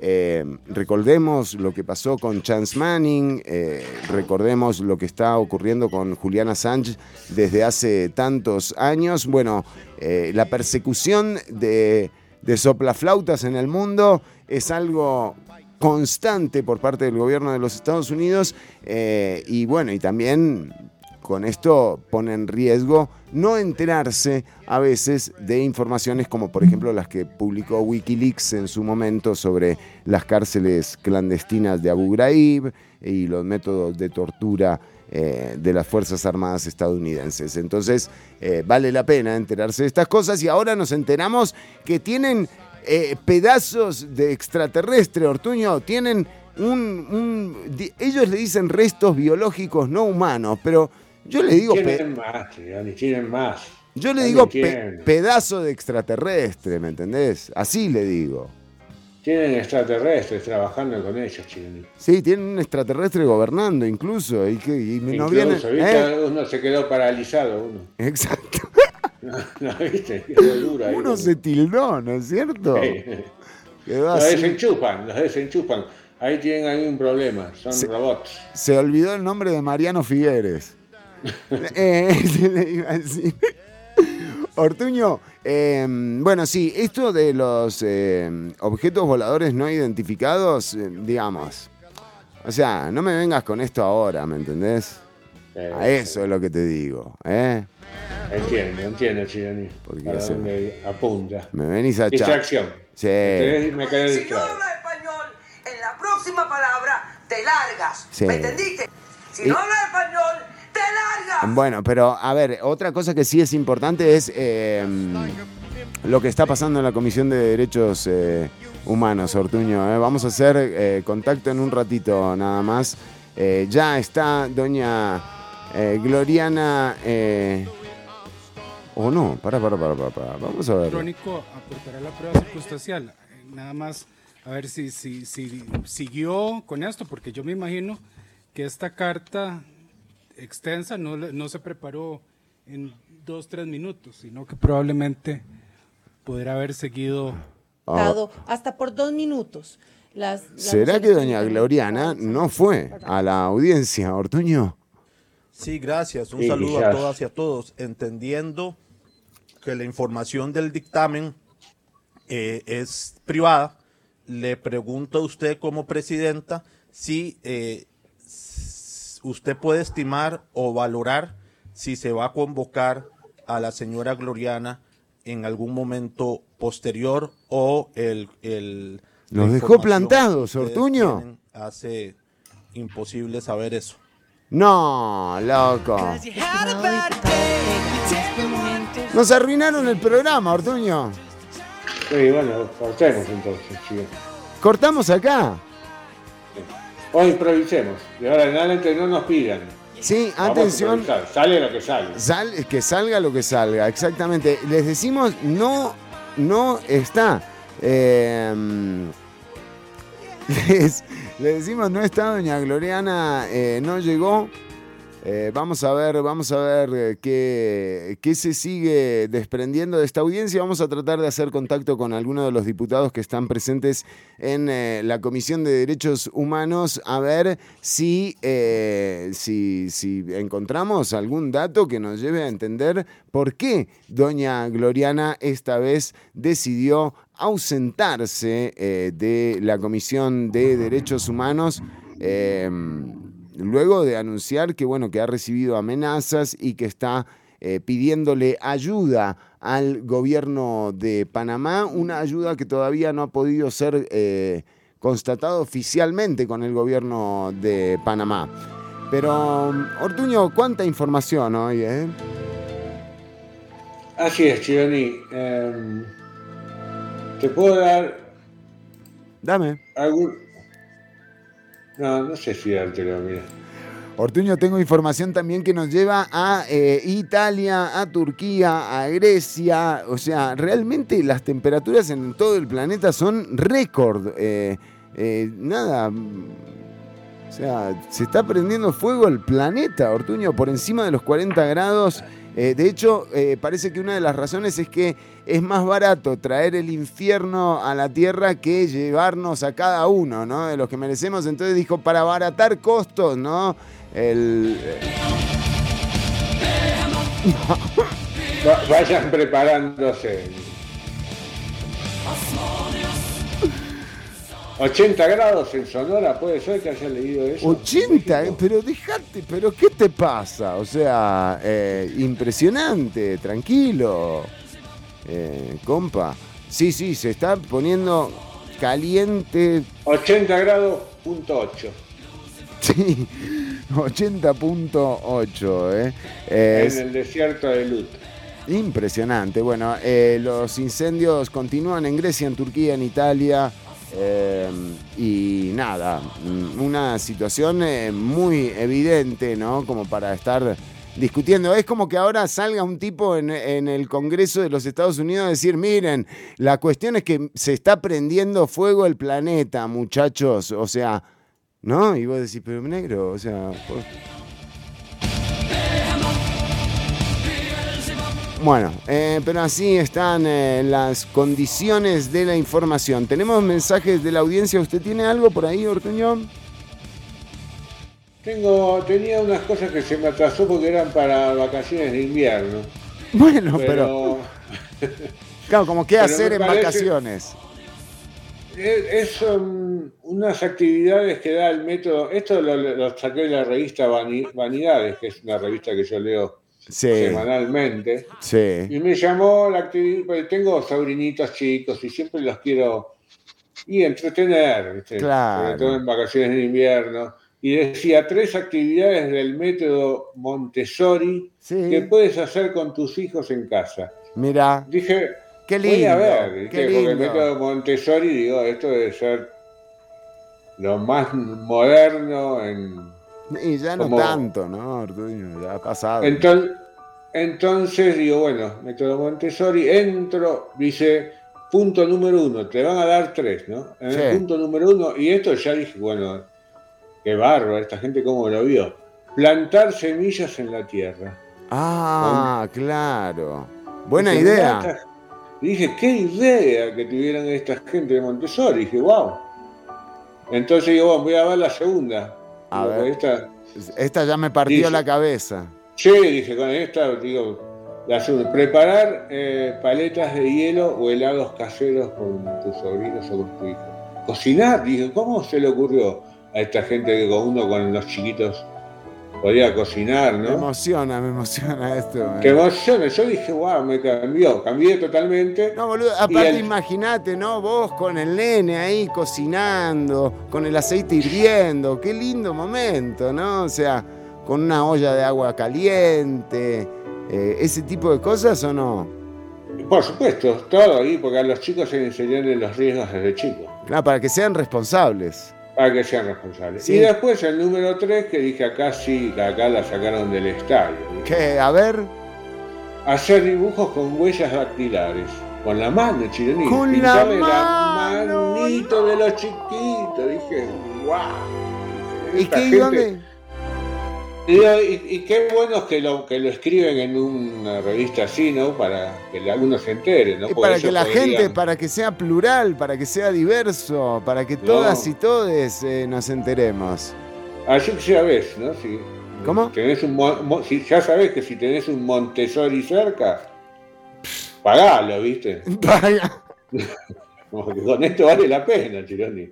Eh, recordemos lo que pasó con Chance Manning, eh, recordemos lo que está ocurriendo con Julian Assange desde hace tantos años. Bueno, la persecución de, soplaflautas en el mundo es algo constante por parte del gobierno de los Estados Unidos y bueno, y también con esto pone en riesgo no enterarse a veces de informaciones como por ejemplo las que publicó Wikileaks en su momento sobre las cárceles clandestinas de Abu Ghraib y los métodos de tortura eh, de las Fuerzas Armadas estadounidenses. Entonces eh, vale la pena enterarse de estas cosas y ahora nos enteramos que tienen eh, pedazos de extraterrestre, Ortuño, tienen un, Ellos le dicen restos biológicos no humanos, pero yo le digo... Tienen más, Chironi, tienen más. yo le digo pe- pedazo de extraterrestre, ¿me entendés? Así le digo. Tienen extraterrestres trabajando con ellos, Chironi. Sí, tienen un extraterrestre gobernando incluso. Y, que, y no viene... Incluso, ¿viste? ¿eh? Uno se quedó paralizado, uno. Exacto. ¿No viste? Quedó duro ahí, Uno se tildó, ¿no es cierto? Sí. Quedó Los así. desenchufan, los desenchufan. Ahí tienen ahí un problema, son robots. Se olvidó el nombre de Mariano Figueres. Eh, se le iba a decir. Ortuño, eh, bueno, sí, esto de los eh, objetos voladores no identificados, eh, digamos. O sea, no me vengas con esto ahora, ¿me entendés? Eh, A eso es lo que te digo, ¿eh? Entiendo, entiendo, Chironi. Porque dónde apunta. Me venís a echar. Distracción. Sí. Me quedé Si no hablas español, en la próxima palabra te largas. Sí. ¿Me entendiste? Si Y- no hablas español, largas. Bueno, pero a ver, otra cosa que sí es importante es eh, lo que está pasando en la Comisión de Derechos eh, Humanos, Ortuño. eh. Vamos a hacer eh, contacto en un ratito nada más. Eh, ya está doña eh, Gloriana... eh, o no, para, para, para, para, para. Vamos a ver. electrónico aportará la prueba circunstancial. Nada más a ver si, si, si siguió con esto, porque yo me imagino que esta carta extensa no, le- no se preparó en dos, tres minutos, sino que probablemente podrá haber seguido Ah, dado hasta por dos minutos. Las, las ¿Será que doña Gloriana no fue a la audiencia, Ortuño? Sí, gracias. Un Sí, saludo a todas y a todos. Entendiendo que la información del dictamen eh, es privada, le pregunto a usted como presidenta si eh, usted puede estimar o valorar si se va a convocar a la señora Gloriana en algún momento posterior o el... el Los dejó plantados, Ortuño. Hace imposible saber eso. No, loco. Nos arruinaron el programa, Ortuño. Sí, bueno, cortemos entonces, chicos. Cortamos acá. O improvisemos. De ahora en adelante no nos pidan. Sí, Vamos atención. Sale lo que sale. Sal- que salga lo que salga, exactamente. Les decimos, no, no está. Eh, les, les decimos, no está doña Gloriana, eh, no llegó. Eh, vamos a ver, vamos a ver eh, qué, qué se sigue desprendiendo de esta audiencia. Vamos a tratar de hacer contacto con algunos de los diputados que están presentes en eh, la Comisión de Derechos Humanos a ver si, si, encontramos algún dato que nos lleve a entender por qué doña Gloriana esta vez decidió ausentarse de la Comisión de Derechos Humanos. Luego de anunciar que bueno que ha recibido amenazas y que está eh, pidiéndole ayuda al gobierno de Panamá, una ayuda que todavía no ha podido ser eh, constatado oficialmente con el gobierno de Panamá. Pero, Ortuño, cuánta información hoy, ¿eh? Así es, Chironi. Em, ¿Te puedo dar Dame. algún.? No, no sé si dártelo, mira. Ortuño, tengo información también que nos lleva a eh, Italia, a Turquía, a Grecia. O sea, realmente las temperaturas en todo el planeta son récord. Eh, eh, nada. O sea, se está prendiendo fuego el planeta, Ortuño, por encima de los 40 grados. De hecho, parece que una de las razones es que es más barato traer el infierno a la tierra que llevarnos a cada uno, ¿no? De los que merecemos. Entonces dijo, para abaratar costos, ¿no? El, eh, Va- Vayan preparándose. 80 grados en Sonora, puede ser que haya leído eso. 80, eh, pero dejate, pero ¿qué te pasa? O sea, eh, impresionante, tranquilo, eh, compa. Sí, sí, se está poniendo caliente, 80 grados, punto 8. sí, 80.8, ¿eh? Eh, En el desierto de Lut. impresionante. Bueno, eh, los incendios continúan en Grecia, en Turquía, en Italia. eh, y nada, mm, una situación muy evidente, ¿no? Como para estar discutiendo. Es como que ahora salga un tipo en, el Congreso de los Estados Unidos a decir, miren, la cuestión es que se está prendiendo fuego el planeta, muchachos. O sea, ¿no? Y vos decís, pero negro, o sea... Bueno, eh, pero así están eh, las condiciones de la información. Tenemos mensajes de la audiencia. ¿Usted tiene algo por ahí, Ortuño? Tengo, tenía unas cosas que se me atrasó porque eran para vacaciones de invierno. Bueno, pero, Pero claro, como qué hacer en parece- vacaciones. es, es, unas actividades que da el método. Esto lo, lo saqué de la revista Vani- Vanidades, que es una revista que yo leo Sí, semanalmente. sí. Y me llamó la actividad, porque tengo sobrinitos chicos y siempre los quiero y entretener, ¿viste? Claro. sobre todo en vacaciones de invierno. Y decía tres actividades del método Montessori Sí. que puedes hacer con tus hijos en casa. Mira, Dije, qué voy lindo. a ver, porque el método Montessori, digo, esto debe ser lo más moderno en, Y ya no como- tanto, ¿no, Ortuño? Ya ha pasado. Entonces, entonces digo, bueno, método Montessori, entro, dice, punto número uno, te van a dar tres, ¿no? En Sí. el punto número uno, y esto ya dije, bueno, qué bárbaro, esta gente cómo lo vio. Plantar semillas en la tierra. Ah, claro. Buena idea. Dije, qué idea que tuvieran esta gente de Montessori. Dije, wow. Entonces digo, bueno, voy a ver la segunda. A Digo, ver. esta- Esta ya me partió la cabeza. Sí, dije, con esta, digo, la segunda. Preparar eh, paletas de hielo o helados caseros con tus sobrinos o con tu hijo. Cocinar, dije, ¿cómo se le ocurrió a esta gente que con uno con los chiquitos podía cocinar, Me no? emociona, me emociona esto. eh. Qué emociones. Yo dije, wow, me cambió, cambié totalmente. No, boludo, aparte el- imagínate, ¿no? Vos con el nene ahí cocinando, con el aceite hirviendo, qué lindo momento, ¿no? O sea, con una olla de agua caliente, eh, ese tipo de cosas o no? Por supuesto, todo ahí, porque a los chicos se les enseñan los riesgos desde chicos, Claro, para que sean responsables. Para que sean responsables. Sí. Y después el número 3, que dije acá sí, acá la sacaron del estadio. ¿Qué? A ver, Hacer dibujos con huellas dactilares. Con la mano, chironito. Con la mano, manito de los chiquitos. Dije, wow. ¿y qué? ¿Y dónde? Y, y- y qué bueno que lo, que lo escriben en una revista así, ¿no? Para que alguno se entere, ¿no? Y Porque para que la podrían- gente, para que sea plural, para que sea diverso, para que No. todas y todes eh, nos enteremos. Así que ya ves, ¿no? Si ¿Cómo? tenés un mo- si ya sabés que si tenés un Montessori cerca, pagalo, ¿viste? Vaya. Como que con esto vale la pena, Chironi.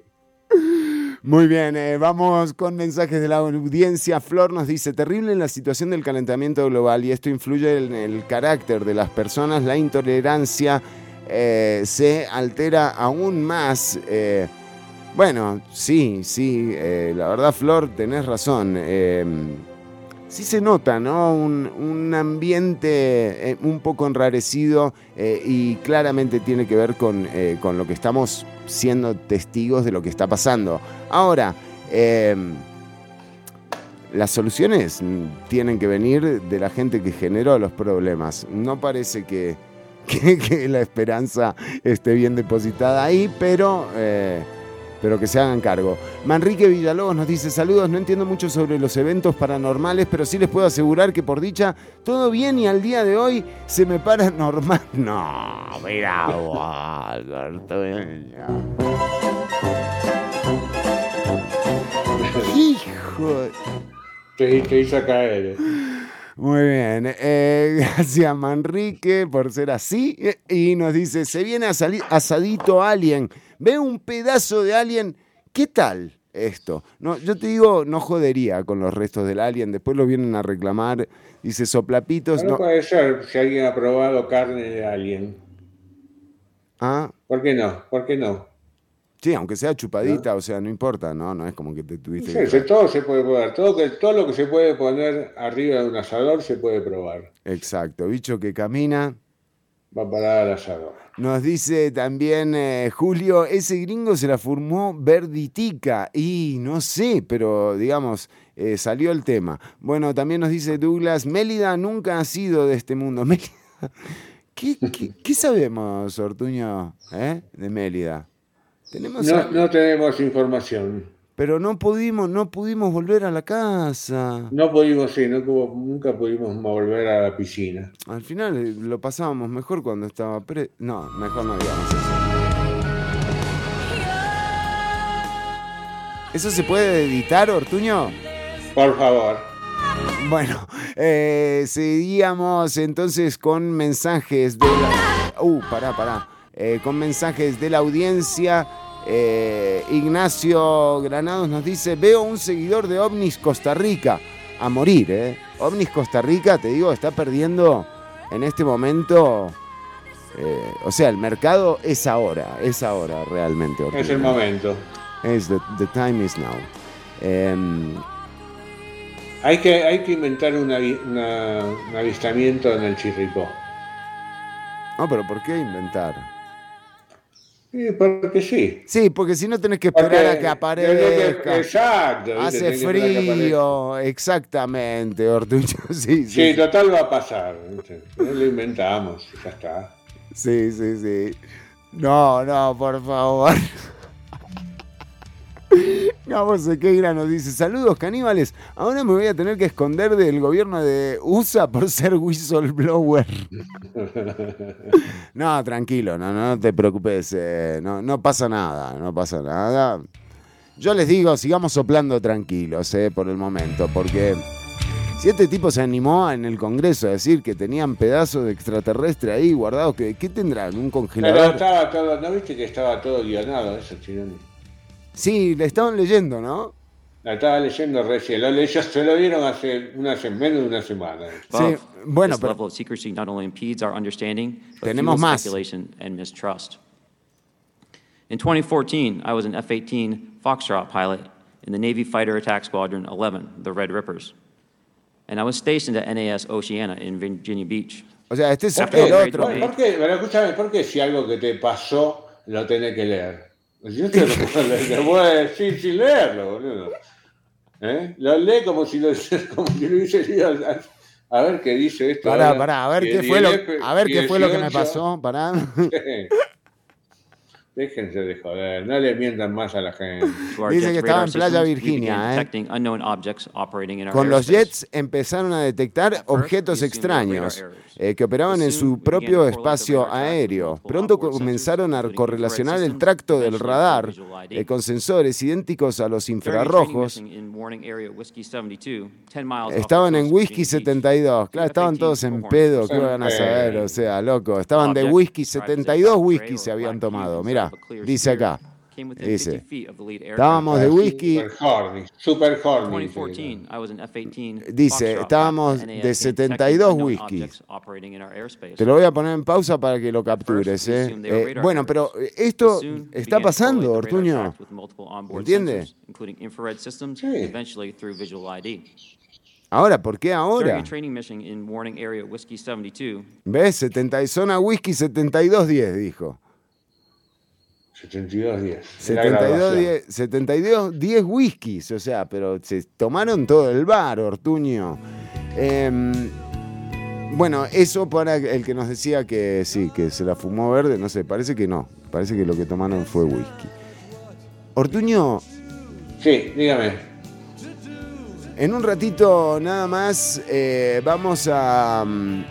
Muy bien, eh, vamos con mensajes de la audiencia. Flor nos dice, terrible la situación del calentamiento global y esto influye en el carácter de las personas, la intolerancia eh, se altera aún más. eh, bueno, sí, sí, la verdad Flor, tenés razón. eh, sí se nota, ¿no? Un, un ambiente un poco enrarecido y claramente tiene que ver con, con lo que estamos siendo testigos de lo que está pasando. Ahora, eh, las soluciones tienen que venir de la gente que generó los problemas. No parece que, que- que la esperanza esté bien depositada ahí, pero... eh, pero que se hagan cargo. Manrique Villalobos nos dice saludos, no entiendo mucho sobre los eventos paranormales, pero sí les puedo asegurar que por dicha todo bien y al día de hoy se me para normal. No, mira. Hijo. Te, te hizo caer. eh. Muy bien, eh, gracias Manrique por ser así. Y nos dice, se viene a salir asadito alien. Ve un pedazo de alien. ¿Qué tal esto? No, yo te digo, no jodería con los restos del alien. Después lo vienen a reclamar. Dice soplapitos. No No. puede ser si alguien ha probado carne de alguien. Ah, ¿Por qué no? ¿Por qué no? sí, aunque sea chupadita, o sea, no importa, no, no es como que te tuviste. Sí, que- todo se puede probar. Todo, que, todo lo que se puede poner arriba de un asador se puede probar. Exacto, bicho que camina. Va a parar al asador. Nos dice también eh, Julio, ese gringo se la formó Verditica y no sé, pero digamos, eh, salió el tema. Bueno, también nos dice Douglas, Mélida nunca ha sido de este mundo. Mélida, ¿qué, qué- qué sabemos, Ortuño, eh, de Mélida? Tenemos No, no tenemos información. Pero no pudimos, no pudimos volver a la casa. No pudimos, sí, no nunca pudimos volver a la piscina. Al final eh, lo pasábamos mejor cuando estaba pre... No, mejor no digamos eso. ¿Eso se puede editar, Ortuño? Por favor. Bueno, eh, seguíamos entonces con mensajes de la... Uh, pará, pará. Eh, con mensajes de la audiencia. Eh, Ignacio Granados nos dice, veo un seguidor de OVNIS Costa Rica a morir, ¿eh? OVNIS Costa Rica, te digo, está perdiendo en este momento... eh, o sea, el mercado es ahora, es ahora realmente. Es el momento. Es the, the time is now. Em, Hay que, hay que inventar una- un avistamiento en el Chirripó. no, pero ¿por qué inventar? Sí, porque sí. Sí, porque si no tenés que esperar Porque- a que aparezca. Hace frío, exactamente, Ortuño. Sí, sí. Sí, total va a pasar. Lo inventamos, ya está. Sí, sí, sí. No, no, por favor. Gabo Sequeira nos dice, saludos caníbales, ahora me voy a tener que esconder del gobierno de USA por ser whistleblower. No, tranquilo, no, no te preocupes, eh, no, no pasa nada, no pasa nada. Yo les digo, sigamos soplando tranquilos eh, por el momento, porque si este tipo se animó en el Congreso a decir que tenían pedazos de extraterrestre ahí guardados, ¿qué, qué tendrán? ¿Un Pero congelador? estaba todo, ¿no viste que estaba todo guionado eso, Chironi? Sí, le estaban leyendo, ¿no? La estaba leyendo recién, lo leyó, se lo dieron hace una, menos de una semana. Sí, bueno, this pero level of secrecy not only impedes our understanding, but Tenemos más. speculation and mistrust. In 2014, I was an F-18 Foxtrot pilot in the Navy Fighter Attack Squadron 11, the Red Rippers, and I was stationed at NAS Oceana in Virginia Beach. o sea, este es ¿Por qué? el otro. ¿Por, por qué? Pero escúchame, ¿por qué si algo que te pasó lo tenés que leer? Yo te lo te puedo decir sin leerlo, boludo. ¿Eh? Lo lee como si lo, como si lo hubiese leído. A, a ver qué dice esto. Pará, ahora. pará, a ver qué fue lo, a ver qué fue lo que me 18. pasó, pará. Déjense de joder, no le mientan más a la gente. Dice que estaba en Playa Virginia, ¿eh? Con los jets empezaron a detectar objetos extraños eh, que operaban en su propio espacio aéreo. Pronto comenzaron a correlacionar el tracto del radar eh, con sensores idénticos a los infrarrojos. mission in warning area Whiskey 72, 10 miles off Estaban the en Whisky Virginia Beach. 72. Claro, estaban todos en pedo. ¿Qué van a saber? O sea, loco. Estaban de Whisky 72 whisky se habían tomado. Dice acá. Dice, 50 feet of the lead aircraft. estábamos de whisky, Super horny, super In horny. 2014, I was an F-18 Dice, estábamos de NAS gained detected 72 unknown whiskies. objects operating in our airspace. te lo voy a poner en pausa para que lo captures. ¿eh? Eh, bueno, pero esto Soon está pasando, Ortuño. tracks with multiple onboard ¿Entiende? sensors, including infrared systems, and eventually through visual ID. Ahora, ¿por qué ahora? a training mission in Warning Area Whiskey 72, ¿Ves? 70, y- zona whisky 7210, dijo. 72 días. 72, 10, 72, 10 whiskies, o sea, pero se tomaron todo el bar, Ortuño. Em, bueno, eso para el que nos decía que sí, que se la fumó verde, no sé, parece que no. Parece que lo que tomaron fue whisky. Ortuño, Sí, dígame. en un ratito nada más eh, vamos a mm,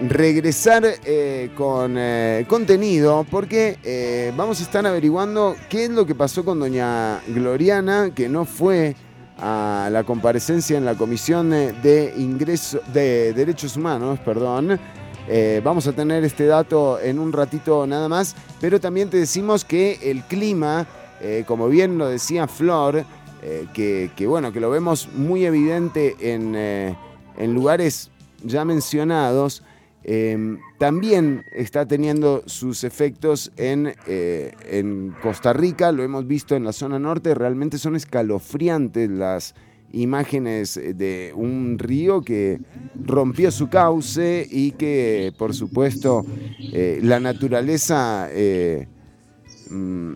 regresar eh, con eh, contenido porque eh, vamos a estar averiguando qué es lo que pasó con doña Gloriana, que no fue a la comparecencia en la Comisión de Ingreso de Derechos Humanos, perdón. Vamos a tener este dato en un ratito nada más, pero también te decimos que el clima, como bien lo decía Flor, que, que, bueno, que lo vemos muy evidente en, en lugares ya mencionados, eh, también está teniendo sus efectos en, eh, en Costa Rica, lo hemos visto en la zona norte, realmente son escalofriantes las imágenes de un río que rompió su cauce y que por supuesto eh, la naturaleza eh, mm,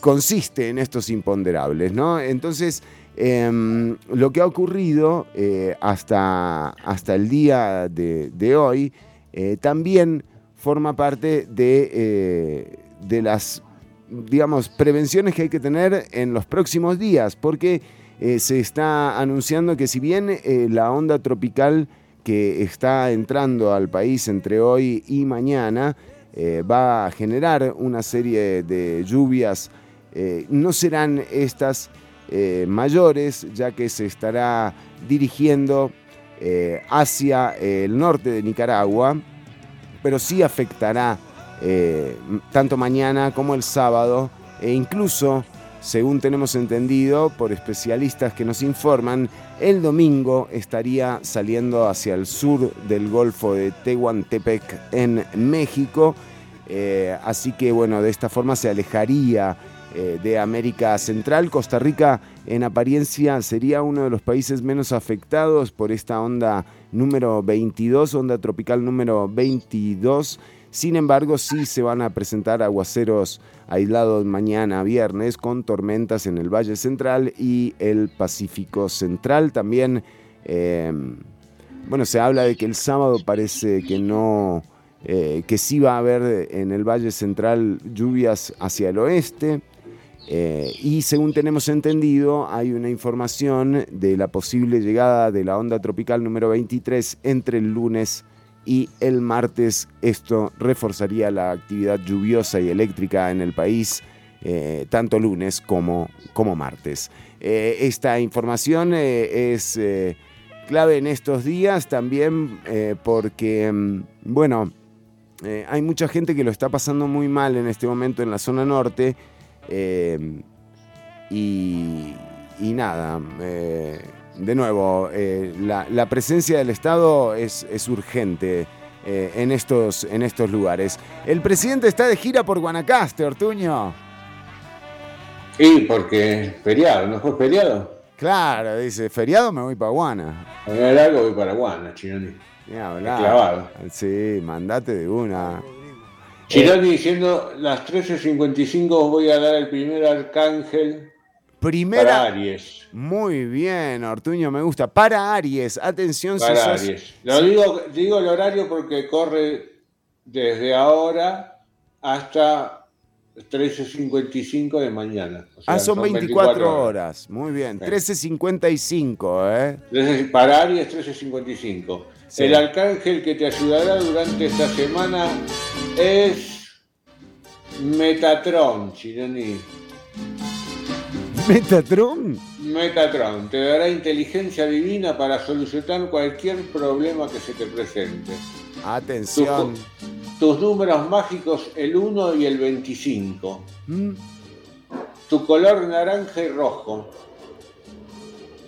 consiste en estos imponderables, ¿no? Entonces, em, lo que ha ocurrido eh, hasta, hasta el día de, hoy eh, también forma parte de, eh, de las, digamos, prevenciones que hay que tener en los próximos días, porque se está anunciando que si bien la onda tropical que está entrando al país entre hoy y mañana va a generar una serie de lluvias, no serán estas eh, mayores, ya que se estará dirigiendo eh, hacia el norte de Nicaragua, pero sí afectará eh, tanto mañana como el sábado e incluso, según tenemos entendido por especialistas que nos informan, el domingo estaría saliendo hacia el sur del Golfo de Tehuantepec en México. Eh, así que bueno, de esta forma se alejaría eh, de América Central. Costa Rica en apariencia sería uno de los países menos afectados por esta onda número 22, onda tropical número 22. Sin embargo, sí se van a presentar aguaceros aislados mañana viernes con tormentas en el Valle Central y el Pacífico Central. También, eh, bueno, se habla de que el sábado parece que no, eh, que sí va a haber en el Valle Central lluvias hacia el oeste. Eh, y según tenemos entendido, hay una información de la posible llegada de la onda tropical número 23 entre el lunes y el martes. Esto reforzaría la actividad lluviosa y eléctrica en el país, eh, tanto lunes como, como martes. Eh, esta información es clave en estos días también porque, mm, bueno, hay mucha gente que lo está pasando muy mal en este momento en la zona norte. Eh, y, y nada, eh, de nuevo, eh, la, la presencia del Estado es, es urgente eh, en, estos, en estos lugares. El presidente está de gira por Guanacaste, Ortuño. Y porque feriado, ¿no fue feriado? Claro, dice, feriado me voy para Guana. Algo voy para Guana, Chironi. Clavado. Sí, mandate de una. Chironi diciendo las 13.55 voy a dar el primer arcángel Primera. para Aries. Muy bien, Ortuño, me gusta. Para Aries, atención si Para sos- Aries. Lo digo, digo el horario porque corre desde ahora hasta 13.55 de mañana. O sea, Ah, son 24, horas. Muy bien. Sí. 13.55, ¿eh? Para Aries 13.55. Sí. El arcángel que te ayudará durante esta semana es Metatron, Chironi. ¿Metatron? Metatron te dará inteligencia divina para solucionar cualquier problema que se te presente. Atención. tus números mágicos el 1 y el 25. Mm. Tu color naranja y rojo.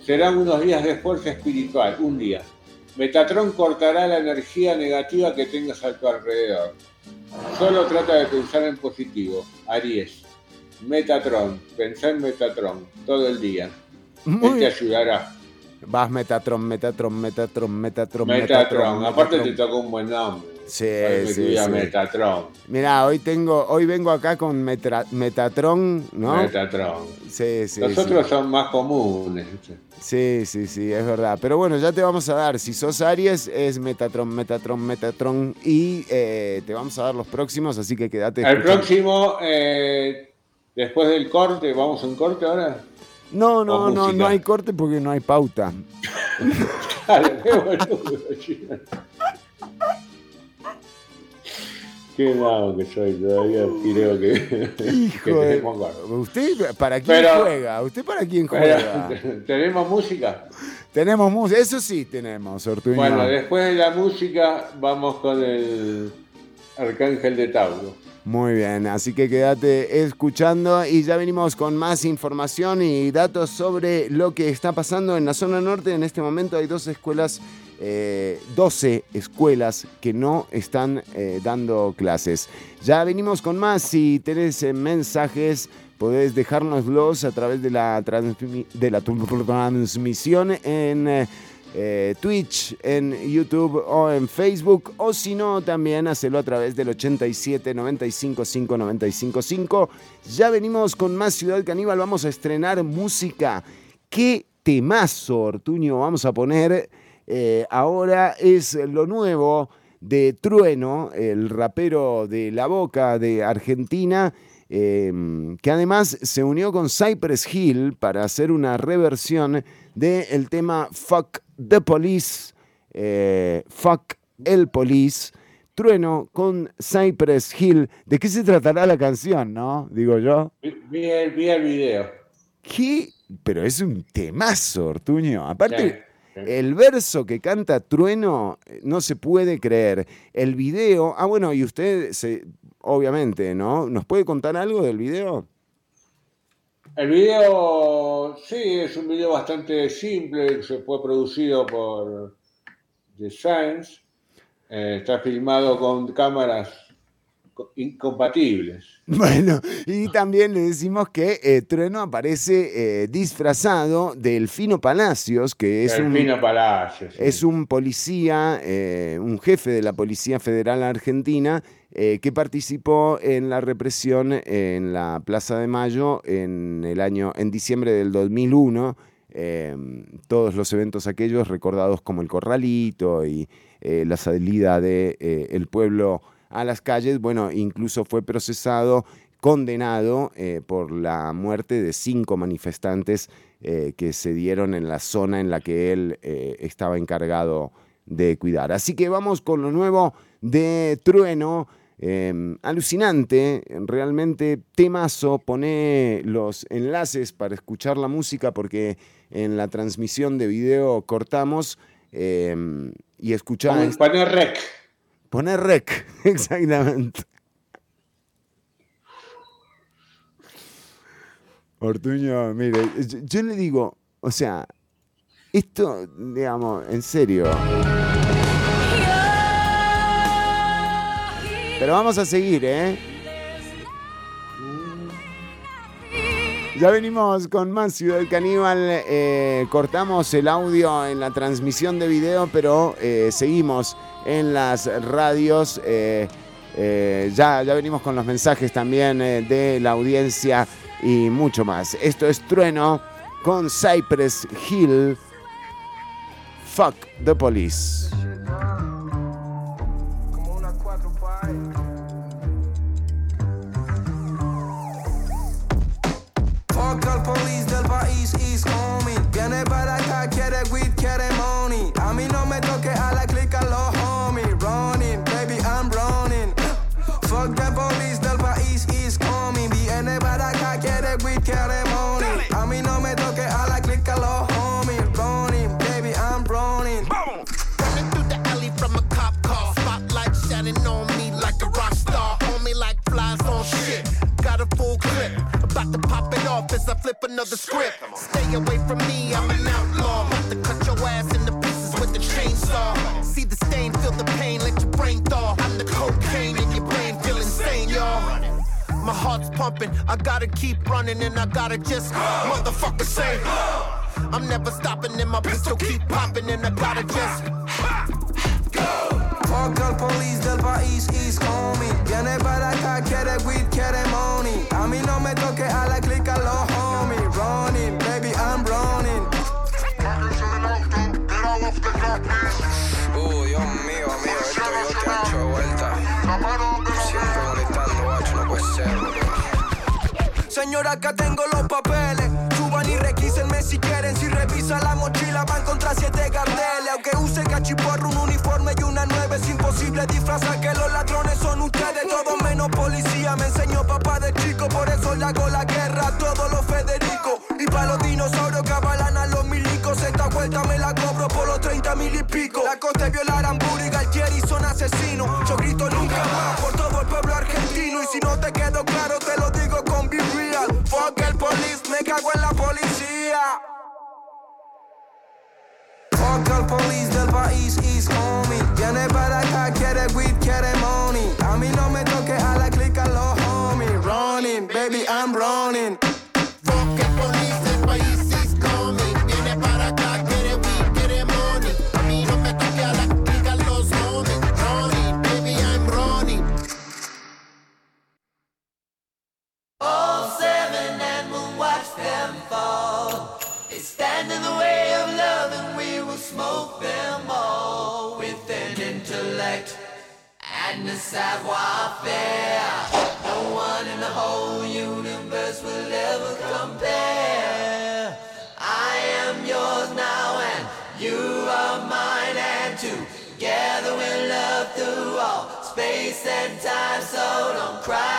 Serán unos días de fuerza espiritual, un día. Metatron cortará la energía negativa que tengas a tu alrededor. Solo trata de pensar en positivo. Aries. Metatron. Pensá en Metatron todo el día. Muy Él te ayudará. Vas Metatron, Metatron, Metatron, Metatron, Metatron. Aparte te Metatron. tocó un buen nombre. Sí, sí, sí. Metatron. Mirá, hoy tengo, hoy vengo acá con Metra- Metatron, ¿no? Metatron. Sí, sí, Los sí. otros son más comunes. Sí, sí, sí, es verdad. Pero bueno, ya te vamos a dar. Si sos Aries, es Metatron, Metatron, Metatron. Y eh, te vamos a dar los próximos, así que quédate. El escuchando. próximo, eh, después del corte, ¿vamos a un corte ahora? No, no, no, no hay corte porque no hay pauta. Dale, qué boludo. Qué vago que soy, todavía creo que, que Hijo de... corte. ¿Usted para quién Pero- juega? ¿Usted para quién juega? ¿Tenemos música? tenemos música, eso sí tenemos, Ortuño. Bueno, después de la música vamos con el Arcángel de Tauro. Muy bien, así que quédate escuchando y ya venimos con más información y datos sobre lo que está pasando en la zona norte. En este momento hay dos escuelas, eh, 12 escuelas que no están eh, dando clases. Ya venimos con más, si tenés eh, mensajes podés dejárnoslos a través de la, transmisión en... eh, eh, Twitch, en YouTube o en Facebook, o si no, también hacelo a través del 87 95 5 95 5. Ya venimos con más Ciudad Caníbal, vamos a estrenar música. ¿Qué temazo, Ortuño, vamos a poner? Eh, ahora es lo nuevo de Trueno, el rapero de La Boca de Argentina. eh, que además se unió con Cypress Hill para hacer una reversión del tema Fuck the Police, eh, Fuck el Police, Trueno con Cypress Hill. ¿De qué se tratará la canción, no? Digo yo. Vi, el, vi el video. ¿Qué? Pero es un temazo, Ortuño. Aparte. El verso que canta Trueno eh, no se puede creer. El video, ah, bueno, y usted, se, obviamente, ¿no? ¿Nos puede contar algo del video? El video, sí, es un video bastante simple, se fue producido por The Science, eh, está filmado con cámaras incompatibles. Bueno, y también le decimos que eh, Trueno aparece eh, disfrazado de Elfino Palacios, que es el un, Palacios. sí. es un policía, eh, un jefe de la Policía Federal Argentina, eh, que participó en la represión en la Plaza de Mayo en el año, en diciembre del 2001. eh, todos los eventos aquellos recordados como el Corralito y la salida de eh, el pueblo a las calles, bueno, incluso fue procesado, condenado eh, por la muerte de cinco manifestantes eh, que se dieron en la zona en la que él eh, estaba encargado de cuidar. Así que vamos con lo nuevo de Trueno. eh, alucinante, realmente temazo, pone los enlaces para escuchar la música porque en la transmisión de video cortamos eh, y escuchar... Pon- Poner rec. Poner rec, exactamente. Ortuño, mire, yo, le digo, o sea, esto, digamos, en serio. Pero vamos a seguir, ¿eh? Ya venimos con más Ciudad Caníbal. eh, cortamos el audio en la transmisión de video, pero eh, seguimos en las radios. eh, eh, ya, ya venimos con los mensajes también eh, de la audiencia y mucho más. Esto es Trueno con Cypress Hill. Fuck the police. Fuck al police del país is homie. Viene para acá, quiere weed, quiere money. As I flip another script. Stay away from me, I'm an outlaw. About to cut your ass into pieces with the chainsaw. See the stain, feel the pain, let your brain thaw. I'm the cocaine in your brain, feel insane, y'all. My heart's pumping, I gotta keep running and I gotta just motherfucker say. I'm never stopping and my pistol keep popping and I gotta just Fuck al police del país East homie Viene para acá, quiere weed, quiere money A mí no me toque a la clica los homies Running, baby, I'm running Uh, Dios mío, amigo, esto yo te ha hecho vuelta. Siempre molestando, guacho, no puede ser. Señora, acá tengo los papeles. Suban y requísenme si quieren. Si revisa la mochila, va a encontrar siete carteles. Aunque use cachiporro, un uniforme y una nueve, es imposible disfrazar que los ladrones son ustedes. Todo menos policía. Me enseñó papá de chico, por eso le hago la guerra a todos los Federico. Y para los dinosaurios que avalan a los milicos, esta vuelta me la cobro por los 30 mil y pico. La costa de violar y Galtieri son asesinos. Yo grito nunca más por todo el pueblo argentino. Y si no te quedó claro, te lo digo con Be Real. Fuck el police, me cago en la policía. Fuck al police del país East homie. Viene para acá, quiere weed, quiere money. A mí no me toque a la clica los homies Running, baby, I'm running savoir-faire. No one in the whole universe will ever compare. I am yours now and you are mine and together we'll love through all space and time so don't cry.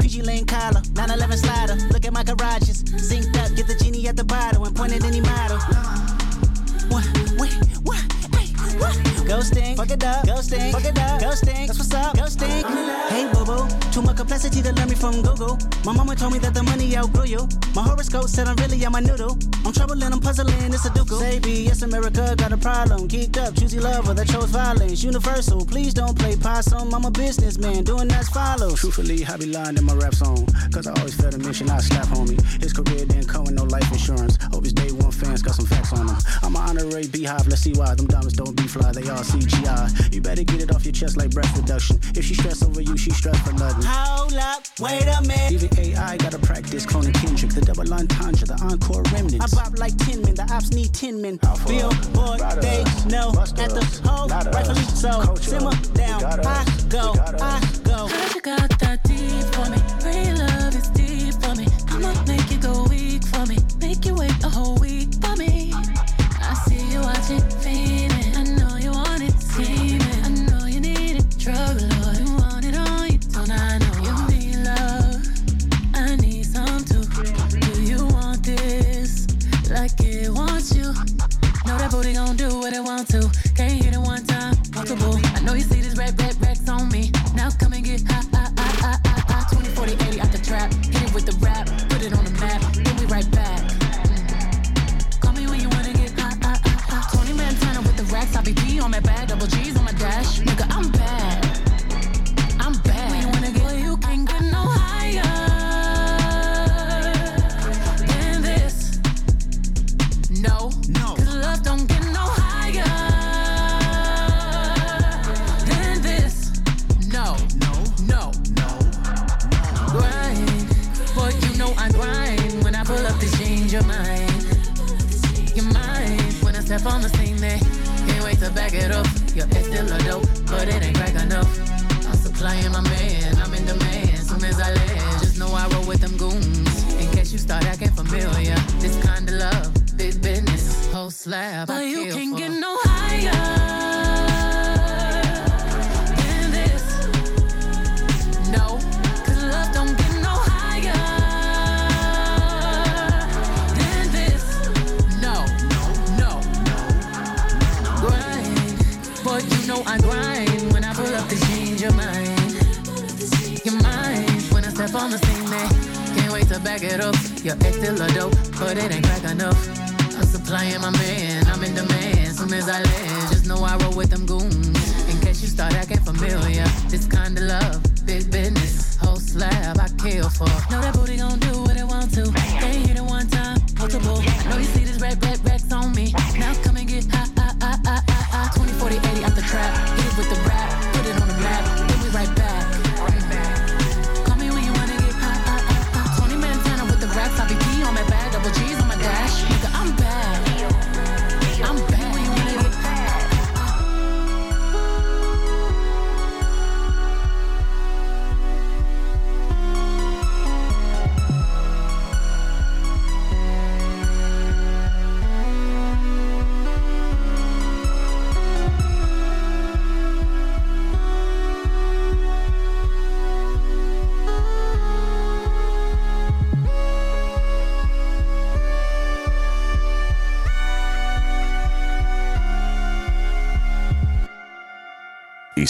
Collar, 911 slider. Look at my garages. Synced up, get the genie at the bottle and point at any model. Ghosting, fuck it up, ghosting, fuck it up, ghosting. That's what's up, ghosting. Hey, boo boo, too much complexity to learn me from Google. My mama told me that the money outgrew you. My horoscope said I'm really on my noodle. I'm troubling, I'm puzzling, it's a duke. Say B, yes, America got a problem. Geeked up, choosy lover that chose violence. Universal, please don't play possum. I'm a businessman, doing that's follows. Truthfully, I be lying in my rap song. Cause I always felt a mission, I slap homie. His career didn't come with no life insurance. Hope his day one fans got some facts on him. I'm an honorary beehive, let's see why. Them diamonds don't be fly, they all CGI. You better get it off your chest like breast reduction. If she stress over you, she stress for nothing. Hold up, wait a minute. Even AI gotta practice cloning Kendrick, the double entendre, the encore I remnants. bop like 10 men, the ops need 10 men. Billboard, they know at the hole, rightfully so. Simmer down, I go, I go. Heard you got that deep for me. Real love is deep for me. I'ma make you go weak for me. Make you wait a whole week do what it want to. Can't hit it one time, multiple. I know you see this red, red, racks on me. Now come and get high, high, high, high, high, high. 20, 40, 80 out the trap. Hit it with the rap, put it on the map. Then we right back. Call me when you wanna get high, high, high, high. 20 man with the racks. I be P on my bag, Step on the scene, they can't wait to back it up. Your ex still a dope, but it ain't crack enough. I'm supplying my man, I'm in demand. Soon as I land, just know I roll with them goons. In case you start acting familiar, this kind of love, big business, whole slab. But I you can't for. get no higher back it up. Your ex still a dope, but it ain't crack enough. I'm supplying my man, I'm in demand. Soon as I land, just know I roll with them goons. In case you start acting familiar, this kind of love,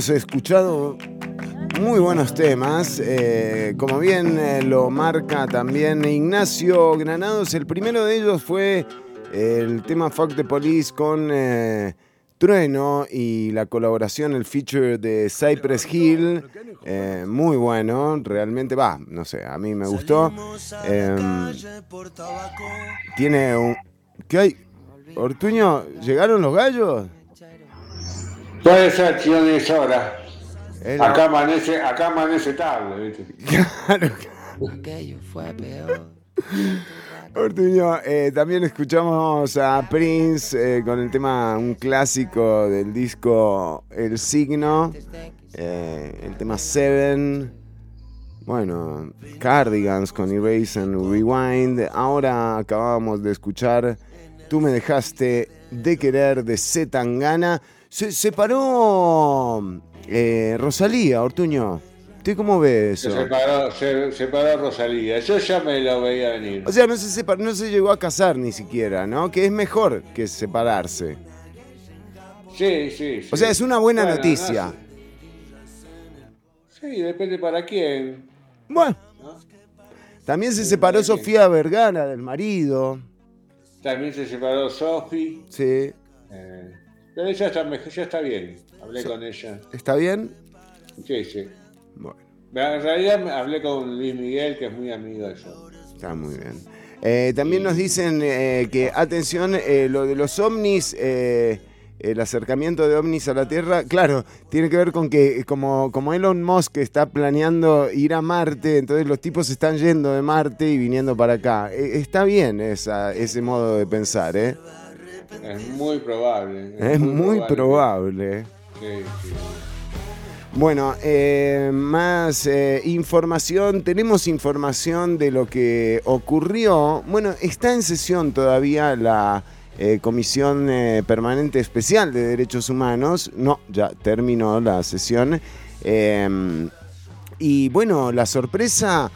Hemos escuchado muy buenos temas. eh, como bien eh, lo marca también Ignacio Granados, el primero de ellos fue el tema Fuck the Police con eh, Trueno y la colaboración, el feature de Cypress Hill. eh, muy bueno, realmente va, no sé, a mí me gustó. Em, tiene un. ¿Qué hay? Ortuño, ¿llegaron los gallos? Puede ser, si no es hora. Acá amanece, acá amanece tarde, ¿viste? Aquello fue peor. Ortuño, eh, también escuchamos a Prince eh, con el tema, un clásico del disco El Signo, eh, el tema Seven, bueno, Cardigans con Erase and Rewind. Ahora acabamos de escuchar Tú me dejaste de querer de Z Tangana. Se separó eh, Rosalía, Ortuño. ¿Usted cómo ve Se eso? separó, se separó Rosalía. Yo ya me lo veía venir. O sea, no se, separ- no se llegó a casar ni siquiera, ¿no? Que es mejor que separarse. Sí, sí, sí. O sea, es una buena Bueno, noticia. no sé. Sí, depende para quién. Bueno. También se separó Sofía Vergara del marido. También se separó Sofi. Sí. eh, pero ella está, ya está bien. Hablé Sí. con ella. ¿Está bien? Sí, sí. Bueno. En realidad hablé con Luis Miguel, que es muy amigo de yo. Está muy bien. Eh, también nos dicen eh, que, atención, eh, lo de los ovnis, eh, el acercamiento de ovnis a la Tierra, claro, tiene que ver con que como, como Elon Musk está planeando ir a Marte, entonces los tipos están yendo de Marte y viniendo para acá. E- está bien esa, ese modo de pensar, ¿eh? Es muy probable. Es muy probable. Sí, sí. Bueno, eh, más eh, información. Tenemos información de lo que ocurrió. Bueno, está en sesión todavía la eh, Comisión Permanente Especial de Derechos Humanos. No, ya terminó la sesión. Y bueno, la sorpresa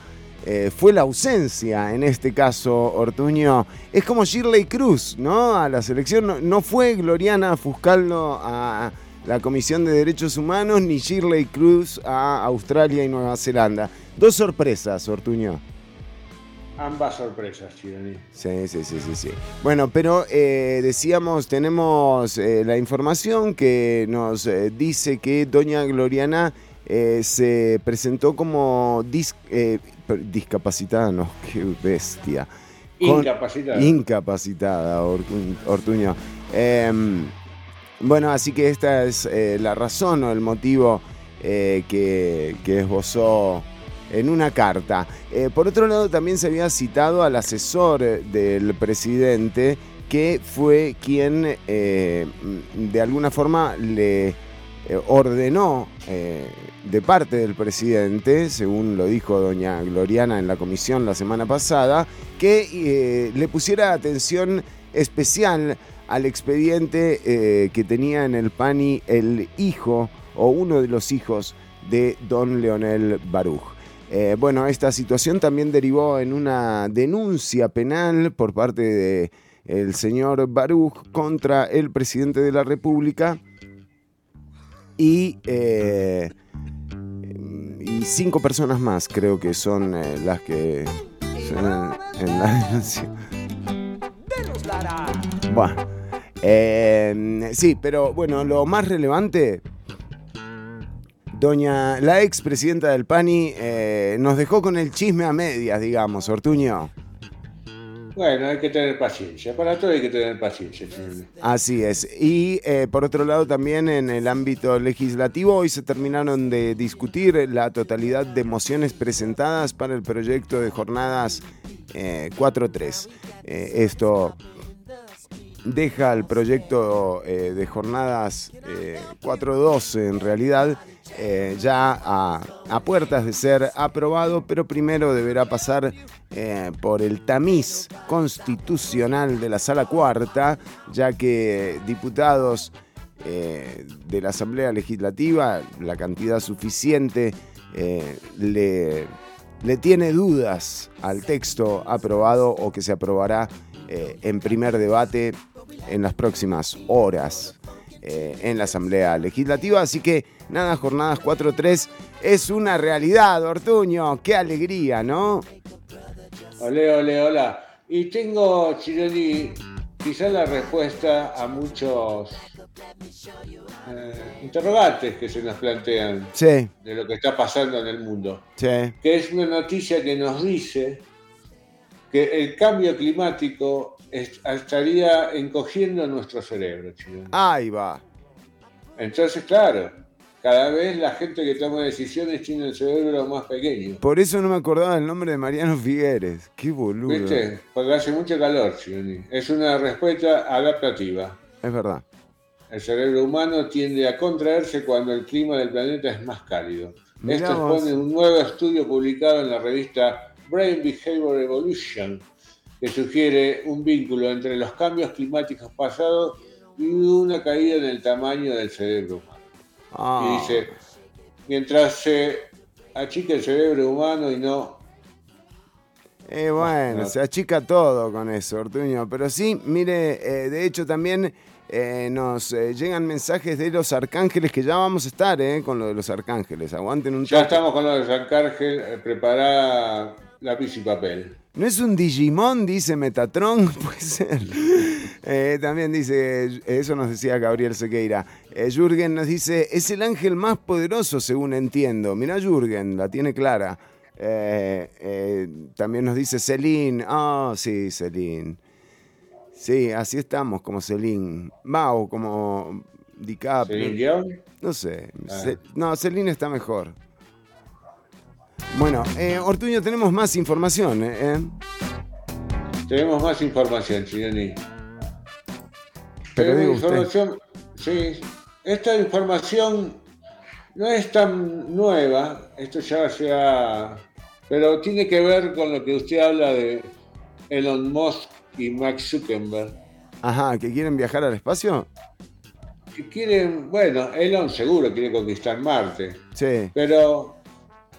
eh, fue la ausencia, en este caso, Ortuño. Es como Shirley Cruz, ¿no? A la selección no, no fue Gloriana Fuscaldo a la Comisión de Derechos Humanos ni Shirley Cruz a Australia y Nueva Zelanda. Dos sorpresas, Ortuño. Ambas sorpresas, Chironi. Sí, sí, sí, sí, sí. Bueno, pero eh, decíamos, tenemos eh, la información que nos eh, dice que doña Gloriana se presentó como discapacitada, no, qué bestia. Incapacitada. Incapacitada, Ortu- Ortuño. Em, bueno, así que esta es eh, la razón o el motivo eh, que, que esbozó en una carta. Eh, por otro lado, también se había citado al asesor del presidente, que fue quien de alguna forma le ordenó eh, de parte del presidente, según lo dijo doña Gloriana en la comisión la semana pasada, que eh, le pusiera atención especial al expediente eh, que tenía en el PANI el hijo o uno de los hijos de don Leonel Baruch. Eh, bueno, esta situación también derivó en una denuncia penal por parte de el señor Baruch contra el presidente de la República y, eh, y cinco personas más creo que son eh, las que son en, la denuncia. Bueno, eh, sí, pero bueno, lo más relevante, doña, la ex presidenta del PANI nos dejó con el chisme a medias, digamos, Ortuño. Bueno, hay que tener paciencia. Para todo hay que tener paciencia. Así es. Y eh, por otro lado también en el ámbito legislativo hoy se terminaron de discutir la totalidad de mociones presentadas para el proyecto de jornadas eh, 4.3. Eh, esto deja el proyecto eh, de jornadas eh, 4.2 en realidad eh, ya a, puertas de ser aprobado, pero primero deberá pasar eh, por el tamiz constitucional de la sala cuarta, ya que diputados eh, de la Asamblea Legislativa, la cantidad suficiente, le, le tiene dudas al texto aprobado o que se aprobará en primer debate en las próximas horas en la Asamblea Legislativa. Así que nada, jornadas 4-3 es una realidad, Ortuño. Qué alegría, ¿no? Ole, ole, hola. Y tengo, Chironi, quizás la respuesta a muchos eh, interrogantes que se nos plantean Sí, de lo que está pasando en el mundo. sí. Que es una noticia que nos dice que el cambio climático es- estaría encogiendo nuestro cerebro, Chironi. Ahí va. Entonces, claro, cada vez la gente que toma decisiones tiene el cerebro más pequeño. Por eso no me acordaba del nombre de Mariano Figueres. Qué boludo. ¿Viste? Porque hace mucho calor, Chironi. Es una respuesta adaptativa. Es verdad. El cerebro humano tiende a contraerse cuando el clima del planeta es más cálido. Mirá Esto vos. expone un nuevo estudio publicado en la revista Brain Behavior Evolution, que sugiere un vínculo entre los cambios climáticos pasados y una caída en el tamaño del cerebro humano. Ah. Y dice, mientras se achica el cerebro humano y no... Eh, bueno, no. se achica todo con eso, Ortuño. Pero sí, mire, eh, de hecho también eh, nos eh, llegan mensajes de los arcángeles que ya vamos a estar eh, con lo de los arcángeles. Aguanten un Ya toque. estamos con lo de San Cargel, eh, prepará lápiz y papel. ¿No es un Digimon? Dice Metatron. Puede ser. Eh, también dice, eso nos decía Gabriel Sequeira. Eh, Jürgen nos dice, es el ángel más poderoso según entiendo. Mirá Jürgen, la tiene clara. Eh, eh, también nos dice Celine. Ah, sí, Celine. Sí, así estamos, como Celine. Mao, como DiCaprio. No sé. Ah. No, Celine está mejor. Bueno, eh, Ortuño, tenemos más información. Tenemos más información, Chironi. Pero usted. información, sí, esta información no es tan nueva, esto ya se ha... Pero tiene que ver con lo que usted habla de Elon Musk y Max Zuckerberg. Ajá, ¿que quieren viajar al espacio? Que quieren, bueno, Elon seguro quiere conquistar Marte, Sí. pero...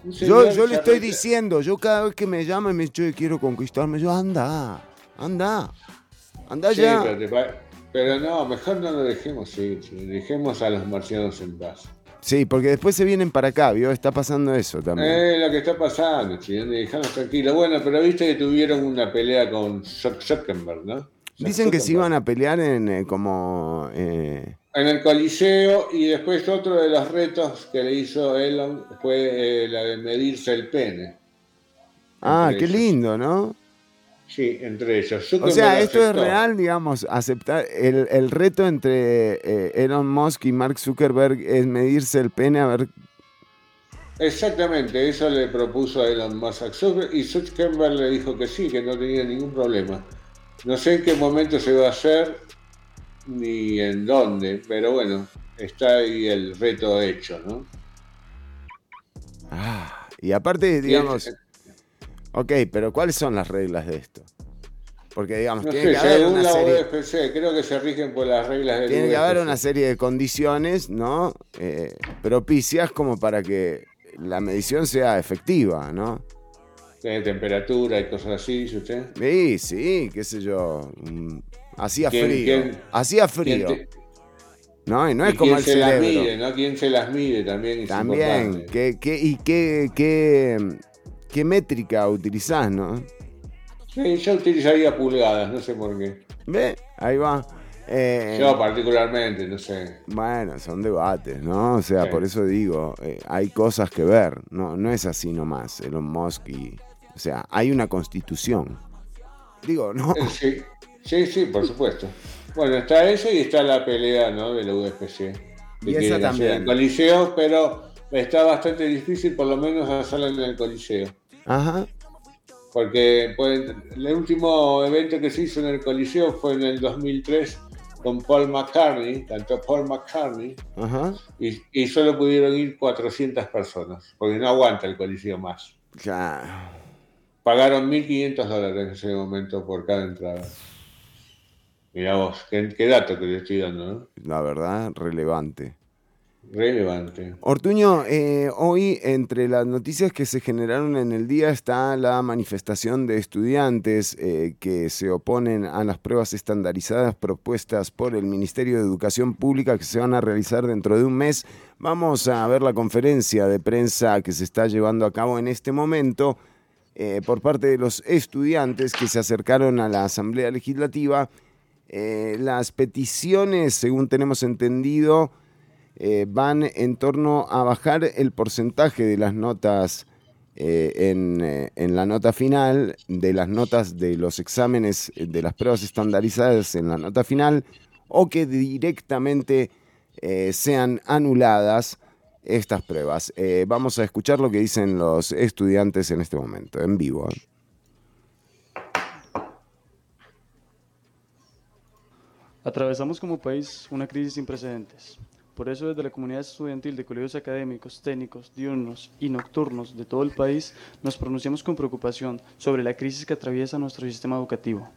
Yo, yo le estoy diciendo, yo cada vez que me llama y me dice, "Che, quiero conquistarme, yo anda, anda, anda Sí, ya. pero, te pero no, mejor no lo dejemos ir, dejemos a los marcianos en paz. Sí, porque después se vienen para acá, ¿vio? Está pasando eso también. Eh, lo que está pasando, Chironi, dejanos tranquilos. Bueno, pero viste que tuvieron una pelea con Zuck- Zuckerberg, ¿no? Dicen que se iban a pelear en eh, como... eh, En el Coliseo y después otro de los retos que le hizo Elon fue eh, la de medirse el pene. Ah, qué lindo, ¿no? Sí, entre ellos. O sea, esto es real, digamos, aceptar el, el reto entre eh, Elon Musk y Mark Zuckerberg es medirse el pene a ver... Exactamente, eso le propuso a Elon Musk a Zuckerberg y Zuckerberg le dijo que sí, que no tenía ningún problema. No sé en qué momento se va a hacer ni en dónde, pero bueno, está ahí el reto hecho, ¿no? Y aparte, digamos... es- Ok, pero ¿cuáles son las reglas de esto? Porque, digamos, No tiene sé, que haber una la serie... UFC, creo que se rigen por las reglas del Tiene que haber UFC. una serie de condiciones, ¿no? Eh, propicias como para que la medición sea efectiva, ¿no? de temperatura y cosas así, dice usted. Sí, sí, qué sé yo. Hacía ¿Quién- frío. quién- Hacía frío. te- No, y no y es como quién el se las cerebro. mide, ¿no? ¿Quién se las mide también? es También. ¿Qué, qué, ¿Y qué, qué, qué métrica utilizás, no? Sí, yo utilizaría pulgadas, no sé por qué. ¿Ve? Ahí va. Eh, Yo particularmente, no sé. Bueno, son debates, ¿no? O sea, Sí. por eso digo, eh, hay cosas que ver, no, no es así nomás, Elon Musk y... O sea, hay una constitución. Digo, ¿no? Eh, Sí, sí, sí, por supuesto. Bueno, está eso y está la pelea, ¿no? De la UFC. Y Que esa también. El Coliseo, pero está bastante difícil por lo menos hacerla en el Coliseo. Ajá. Porque pues, el último evento que se hizo en el Coliseo fue en el 2003 con Paul McCartney, cantó Paul McCartney, Ajá. y, y solo pudieron ir 400 personas, porque no aguanta el Coliseo más. Ya. Pagaron 1.500 dólares en ese momento por cada entrada. Mira vos, qué, qué dato que le estoy dando, ¿no? La verdad, relevante. Relevante. Ortuño, eh, hoy entre las noticias que se generaron en el día está la manifestación de estudiantes eh, que se oponen a las pruebas estandarizadas propuestas por el Ministerio de Educación Pública que se van a realizar dentro de un mes. Vamos a ver la conferencia de prensa que se está llevando a cabo en este momento eh, por parte de los estudiantes que se acercaron a la Asamblea Legislativa. Las peticiones, según tenemos entendido, eh, van en torno a bajar el porcentaje de las notas eh, en, eh, en la nota final, de las notas de los exámenes de las pruebas estandarizadas en la nota final, o que directamente sean anuladas estas pruebas. Vamos a escuchar lo que dicen los estudiantes en este momento, en vivo. Atravesamos como país una crisis sin precedentes. Por eso desde la comunidad estudiantil de colegios académicos, técnicos, diurnos y nocturnos de todo el país nos pronunciamos con preocupación sobre la crisis que atraviesa nuestro sistema educativo.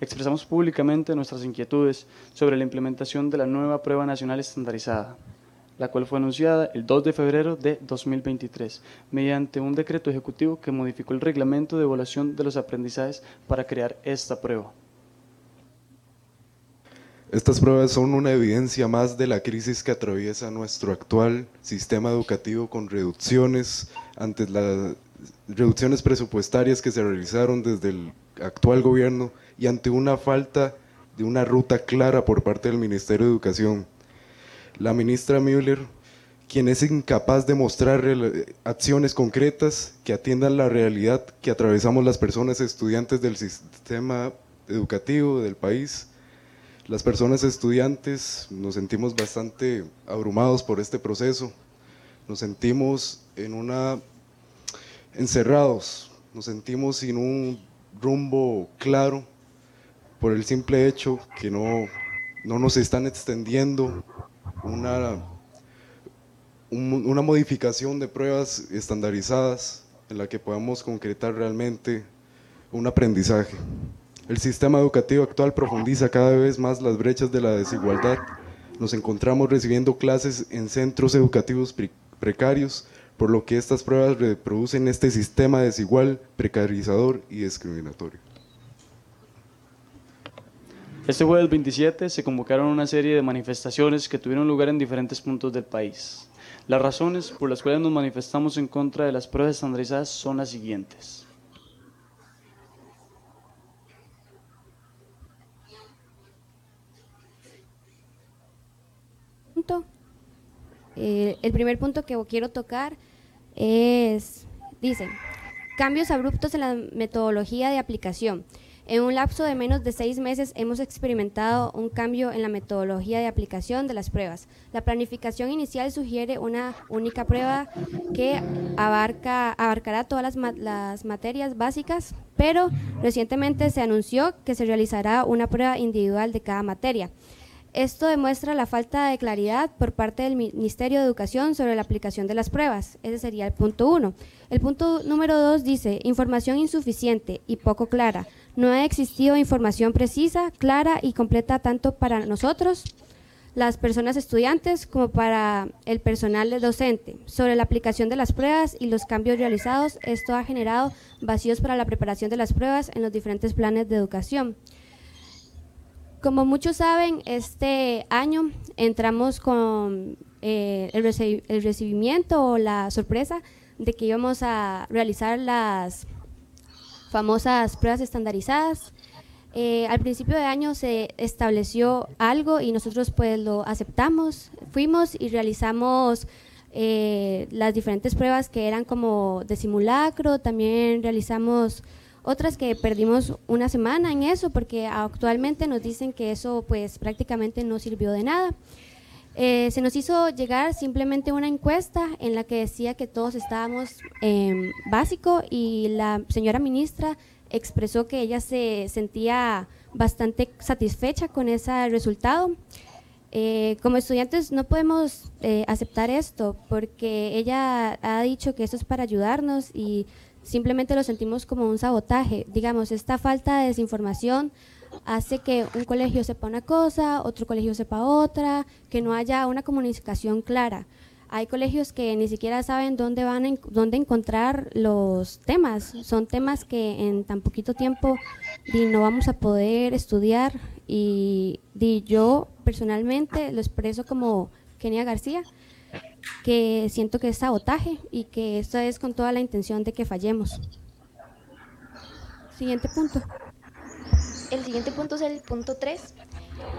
Expresamos públicamente nuestras inquietudes sobre la implementación de la nueva prueba nacional estandarizada, la cual fue anunciada el 2 de febrero de 2023 mediante un decreto ejecutivo que modificó el reglamento de evaluación de los aprendizajes para crear esta prueba. Estas pruebas son una evidencia más de la crisis que atraviesa nuestro actual sistema educativo con reducciones ante las reducciones presupuestarias que se realizaron desde el actual gobierno y ante una falta de una ruta clara por parte del Ministerio de Educación. La ministra Müller, quien es incapaz de mostrar acciones concretas que atiendan la realidad que atravesamos las personas estudiantes del sistema educativo del país. Las personas estudiantes nos sentimos bastante abrumados por este proceso, nos sentimos en una encerrados, nos sentimos sin un rumbo claro por el simple hecho que no, no nos están extendiendo una, un- una modificación de pruebas estandarizadas en la que podamos concretar realmente un aprendizaje. El sistema educativo actual profundiza cada vez más las brechas de la desigualdad. Nos encontramos recibiendo clases en centros educativos pre- precarios, por lo que estas pruebas reproducen este sistema desigual, precarizador y discriminatorio. Este jueves 27 se convocaron una serie de manifestaciones que tuvieron lugar en diferentes puntos del país. Las razones por las cuales nos manifestamos en contra de las pruebas estandarizadas son las siguientes. punto. Eh, el primer punto que quiero tocar es, dice, cambios abruptos en la metodología de aplicación. En un lapso de menos de seis meses hemos experimentado un cambio en la metodología de aplicación de las pruebas. La planificación inicial sugiere una única prueba que abarca, abarcará todas las, ma- las materias básicas, pero recientemente se anunció que se realizará una prueba individual de cada materia. Esto demuestra la falta de claridad por parte del Ministerio de Educación sobre la aplicación de las pruebas. Ese sería el punto uno. El punto número dos dice, información insuficiente y poco clara. No ha existido información precisa, clara y completa tanto para nosotros, las personas estudiantes, como para el personal docente. Sobre la aplicación de las pruebas y los cambios realizados, esto ha generado vacíos para la preparación de las pruebas en los diferentes planes de educación. Como muchos saben, este año entramos con eh, el, el recibimiento o la sorpresa de que íbamos a realizar las famosas pruebas estandarizadas. Eh, al principio de año se estableció algo y nosotros pues lo aceptamos, fuimos y realizamos eh, las diferentes pruebas que eran como de simulacro, también realizamos otras que perdimos una semana en eso porque actualmente nos dicen que eso pues prácticamente no sirvió de nada. Eh, se nos hizo llegar simplemente una encuesta en la que decía que todos estábamos en básico y la señora ministra expresó que ella se sentía bastante satisfecha con ese resultado. Eh, como estudiantes no podemos eh, aceptar esto porque ella ha dicho que esto es para ayudarnos y simplemente lo sentimos como un sabotaje. Digamos, esta falta de desinformación hace que un colegio sepa una cosa, otro colegio sepa otra, que no haya una comunicación clara. Hay colegios que ni siquiera saben dónde van dónde encontrar los temas. Son temas que en tan poquito tiempo no vamos a poder estudiar y di, yo personalmente lo expreso como Kenia García, que siento que es sabotaje y que esto es con toda la intención de que fallemos. Siguiente punto. El siguiente punto es el punto 3.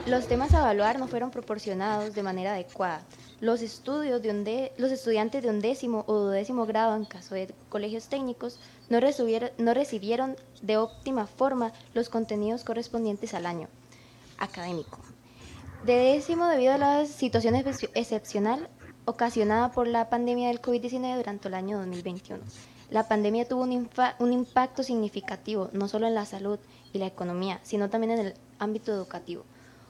Los temas a evaluar no fueron proporcionados de manera adecuada. Los estudios de onde- los estudiantes de undécimo o duodécimo grado, en caso de colegios técnicos, no recibieron, no recibieron de óptima forma los contenidos correspondientes al año académico. De décimo, debido a la situación excepcio- excepcional ocasionada por la pandemia del COVID-19 durante el año 2021. La pandemia tuvo un, impacto significativo, no solo en la salud y la economía, sino también en el ámbito educativo.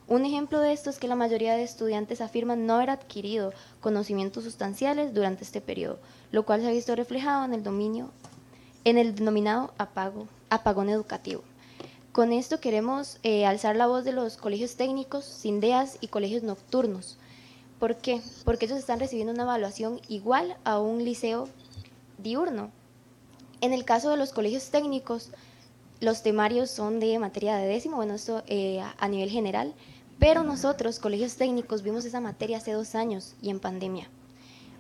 Un ejemplo de esto es que la mayoría de estudiantes afirman no haber adquirido conocimientos sustanciales durante este periodo, lo cual se ha visto reflejado en el dominio, en el denominado apagón educativo. Con esto queremos eh, alzar la voz de los colegios técnicos, SINDEAS y colegios nocturnos. ¿Por qué? Porque ellos están recibiendo una evaluación igual a un liceo diurno. En el caso de los colegios técnicos, los temarios son de materia de décimo, bueno, esto eh, a- nivel general, pero nosotros, colegios técnicos, vimos esa materia hace dos años y en pandemia.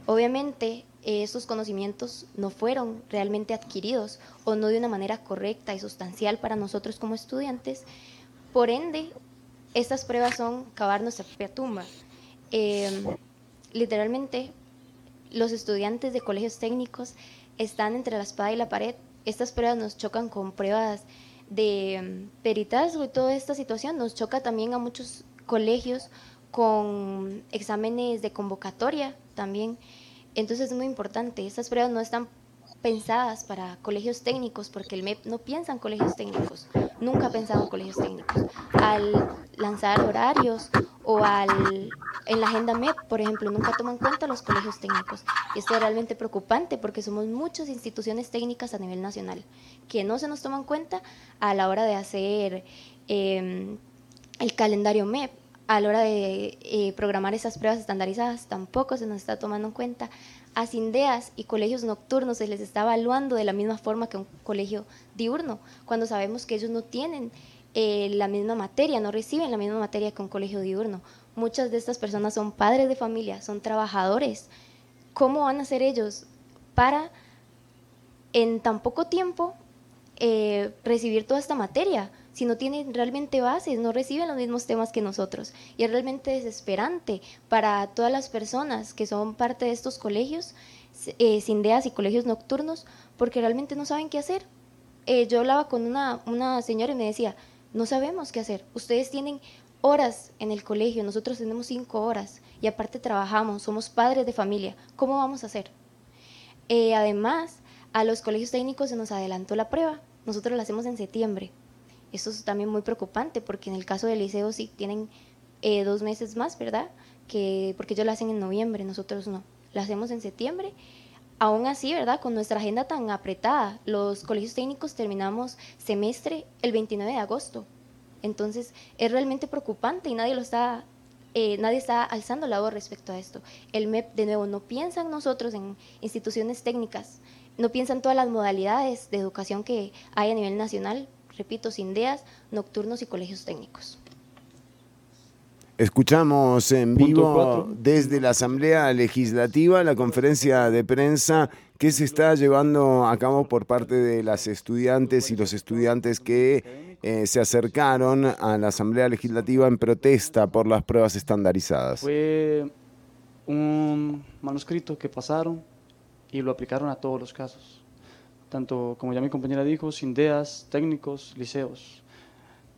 Obviamente, eh, estos conocimientos no fueron realmente adquiridos o no de una manera correcta y sustancial para nosotros como estudiantes. Por ende, estas pruebas son cavar nuestra propia tumba. Eh, literalmente, los estudiantes de colegios técnicos están entre la espada y la pared. Estas pruebas nos chocan con pruebas de mm, peritazgo y toda esta situación nos choca también a muchos colegios con exámenes de convocatoria también. Entonces es muy importante, estas pruebas no están pensadas para colegios técnicos, porque el MEP no piensa en colegios técnicos, nunca ha pensado en colegios técnicos. Al lanzar horarios o al, en la agenda MEP, por ejemplo, nunca toma en cuenta los colegios técnicos. Y esto es realmente preocupante porque somos muchas instituciones técnicas a nivel nacional que no se nos toman en cuenta a la hora de hacer eh, el calendario MEP a la hora de eh, programar esas pruebas estandarizadas tampoco se nos está tomando en cuenta. A CINDEAS y colegios nocturnos se les está evaluando de la misma forma que un colegio diurno, cuando sabemos que ellos no tienen eh, la misma materia, no reciben la misma materia que un colegio diurno. Muchas de estas personas son padres de familia, son trabajadores. ¿Cómo van a ser ellos para en tan poco tiempo eh, recibir toda esta materia? Si no tienen realmente bases, no reciben los mismos temas que nosotros. Y es realmente desesperante para todas las personas que son parte de estos colegios, eh, sindeas y colegios nocturnos, porque realmente no saben qué hacer. Eh, yo hablaba con una, una señora y me decía, no sabemos qué hacer. Ustedes tienen horas en el colegio, nosotros tenemos cinco horas y aparte trabajamos, somos padres de familia. ¿Cómo vamos a hacer? Eh, además, a los colegios técnicos se nos adelantó la prueba. Nosotros la hacemos en septiembre. Eso es también muy preocupante porque en el caso del liceo sí tienen eh, dos meses más, ¿verdad? Que, porque ellos la hacen en noviembre, nosotros no. La hacemos en septiembre. Aún así, ¿verdad? Con nuestra agenda tan apretada, los colegios técnicos terminamos semestre el 29 de agosto. Entonces, es realmente preocupante y nadie lo está eh, nadie está alzando la voz respecto a esto. El MEP, de nuevo, no piensa en nosotros, en instituciones técnicas, no piensa en todas las modalidades de educación que hay a nivel nacional, repito, SINDEAS, nocturnos y colegios técnicos. Escuchamos en vivo desde la Asamblea Legislativa la conferencia de prensa que se está llevando a cabo por parte de las estudiantes y los estudiantes que eh, se acercaron a la Asamblea Legislativa en protesta por las pruebas estandarizadas. Fue un manuscrito que pasaron y lo aplicaron a todos los casos. Tanto, como ya mi compañera dijo, sindeas, técnicos, liceos.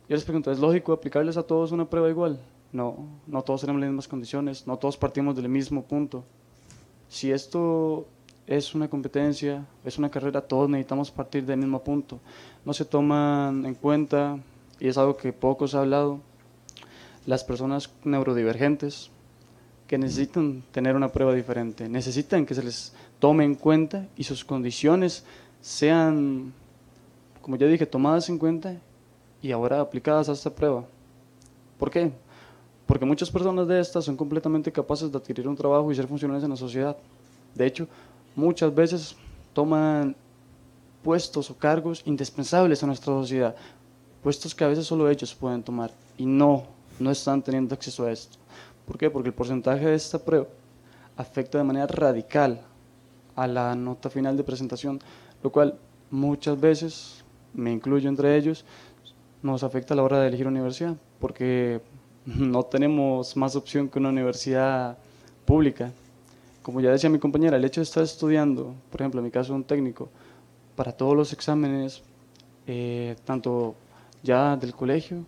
Yo les pregunto, ¿es lógico aplicarles a todos una prueba igual? No, no todos tenemos las mismas condiciones, no todos partimos del mismo punto. Si esto es una competencia, es una carrera, todos necesitamos partir del mismo punto. No se toman en cuenta, y es algo que pocos ha hablado, las personas neurodivergentes que necesitan tener una prueba diferente, necesitan que se les tome en cuenta y sus condiciones sean, como ya dije, tomadas en cuenta y ahora aplicadas a esta prueba. ¿Por qué? Porque muchas personas de estas son completamente capaces de adquirir un trabajo y ser funcionales en la sociedad. De hecho, muchas veces toman puestos o cargos indispensables a nuestra sociedad, puestos que a veces solo ellos pueden tomar y no, no están teniendo acceso a esto. ¿Por qué? Porque el porcentaje de esta prueba afecta de manera radical a la nota final de presentación, lo cual muchas veces, me incluyo entre ellos, nos afecta a la hora de elegir universidad, porque no tenemos más opción que una universidad pública. Como ya decía mi compañera, el hecho de estar estudiando, por ejemplo, en mi caso un técnico, para todos los exámenes, eh, tanto ya del colegio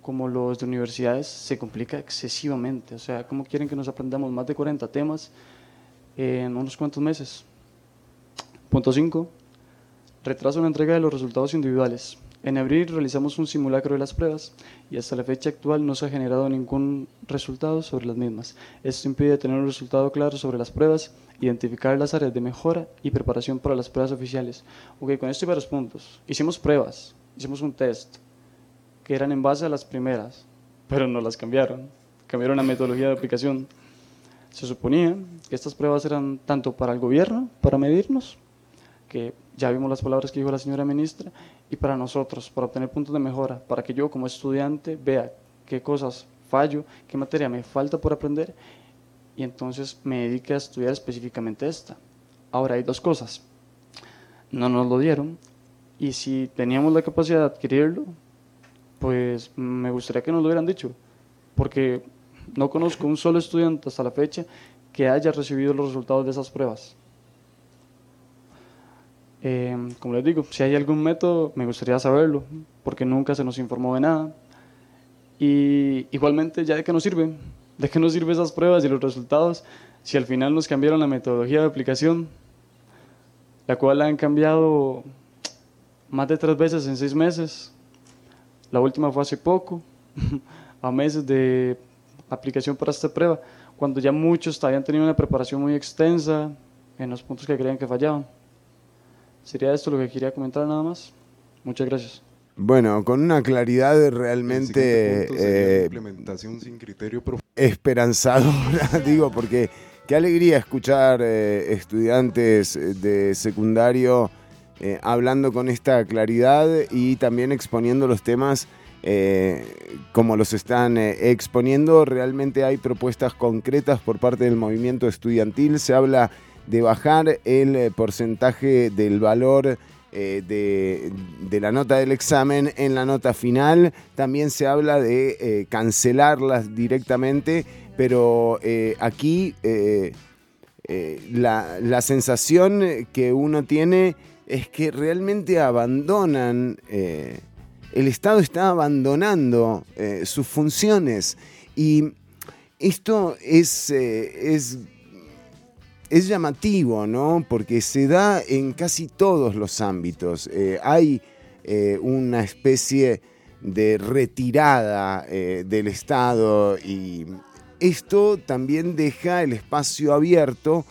como los de universidades, se complica excesivamente. O sea, ¿cómo quieren que nos aprendamos más de 40 temas en unos cuantos meses? Punto 5. Retraso en la entrega de los resultados individuales. En abril realizamos un simulacro de las pruebas y hasta la fecha actual no se ha generado ningún resultado sobre las mismas. Esto impide tener un resultado claro sobre las pruebas, identificar las áreas de mejora y preparación para las pruebas oficiales. Ok, con esto hay varios puntos. Hicimos pruebas, hicimos un test que eran en base a las primeras, pero no las cambiaron. Cambiaron la metodología de aplicación. Se suponía que estas pruebas eran tanto para el gobierno, para medirnos, que ya vimos las palabras que dijo la señora ministra, y para nosotros, para obtener puntos de mejora, para que yo como estudiante vea qué cosas fallo, qué materia me falta por aprender, y entonces me dedique a estudiar específicamente esta. Ahora hay dos cosas. No nos lo dieron, y si teníamos la capacidad de adquirirlo, pues me gustaría que nos lo hubieran dicho, porque no conozco un solo estudiante hasta la fecha que haya recibido los resultados de esas pruebas. Eh, como les digo, si hay algún método, me gustaría saberlo, porque nunca se nos informó de nada. Y igualmente, ¿ya de qué nos sirve? ¿De qué nos sirven esas pruebas y los resultados si al final nos cambiaron la metodología de aplicación, la cual la han cambiado más de tres veces en seis meses? La última fue hace poco, a meses de aplicación para esta prueba, cuando ya muchos habían tenido una preparación muy extensa en los puntos que creían que fallaban. Sería esto lo que quería comentar nada más. Muchas gracias. Bueno, con una claridad realmente punto sería la eh, implementación sin criterio profundo. esperanzadora, digo, porque qué alegría escuchar eh, estudiantes de secundario eh, hablando con esta claridad y también exponiendo los temas eh, como los están eh, exponiendo. Realmente hay propuestas concretas por parte del movimiento estudiantil. Se habla de bajar el eh, porcentaje del valor eh, de, de la nota del examen en la nota final. También se habla de eh, cancelarlas directamente, pero aquí la, la sensación que uno tiene es que realmente abandonan, el Estado está abandonando sus funciones y esto es, es es llamativo, ¿no? Porque se da en casi todos los ámbitos. Eh, hay eh, una especie de retirada eh, del Estado y esto también deja el espacio abierto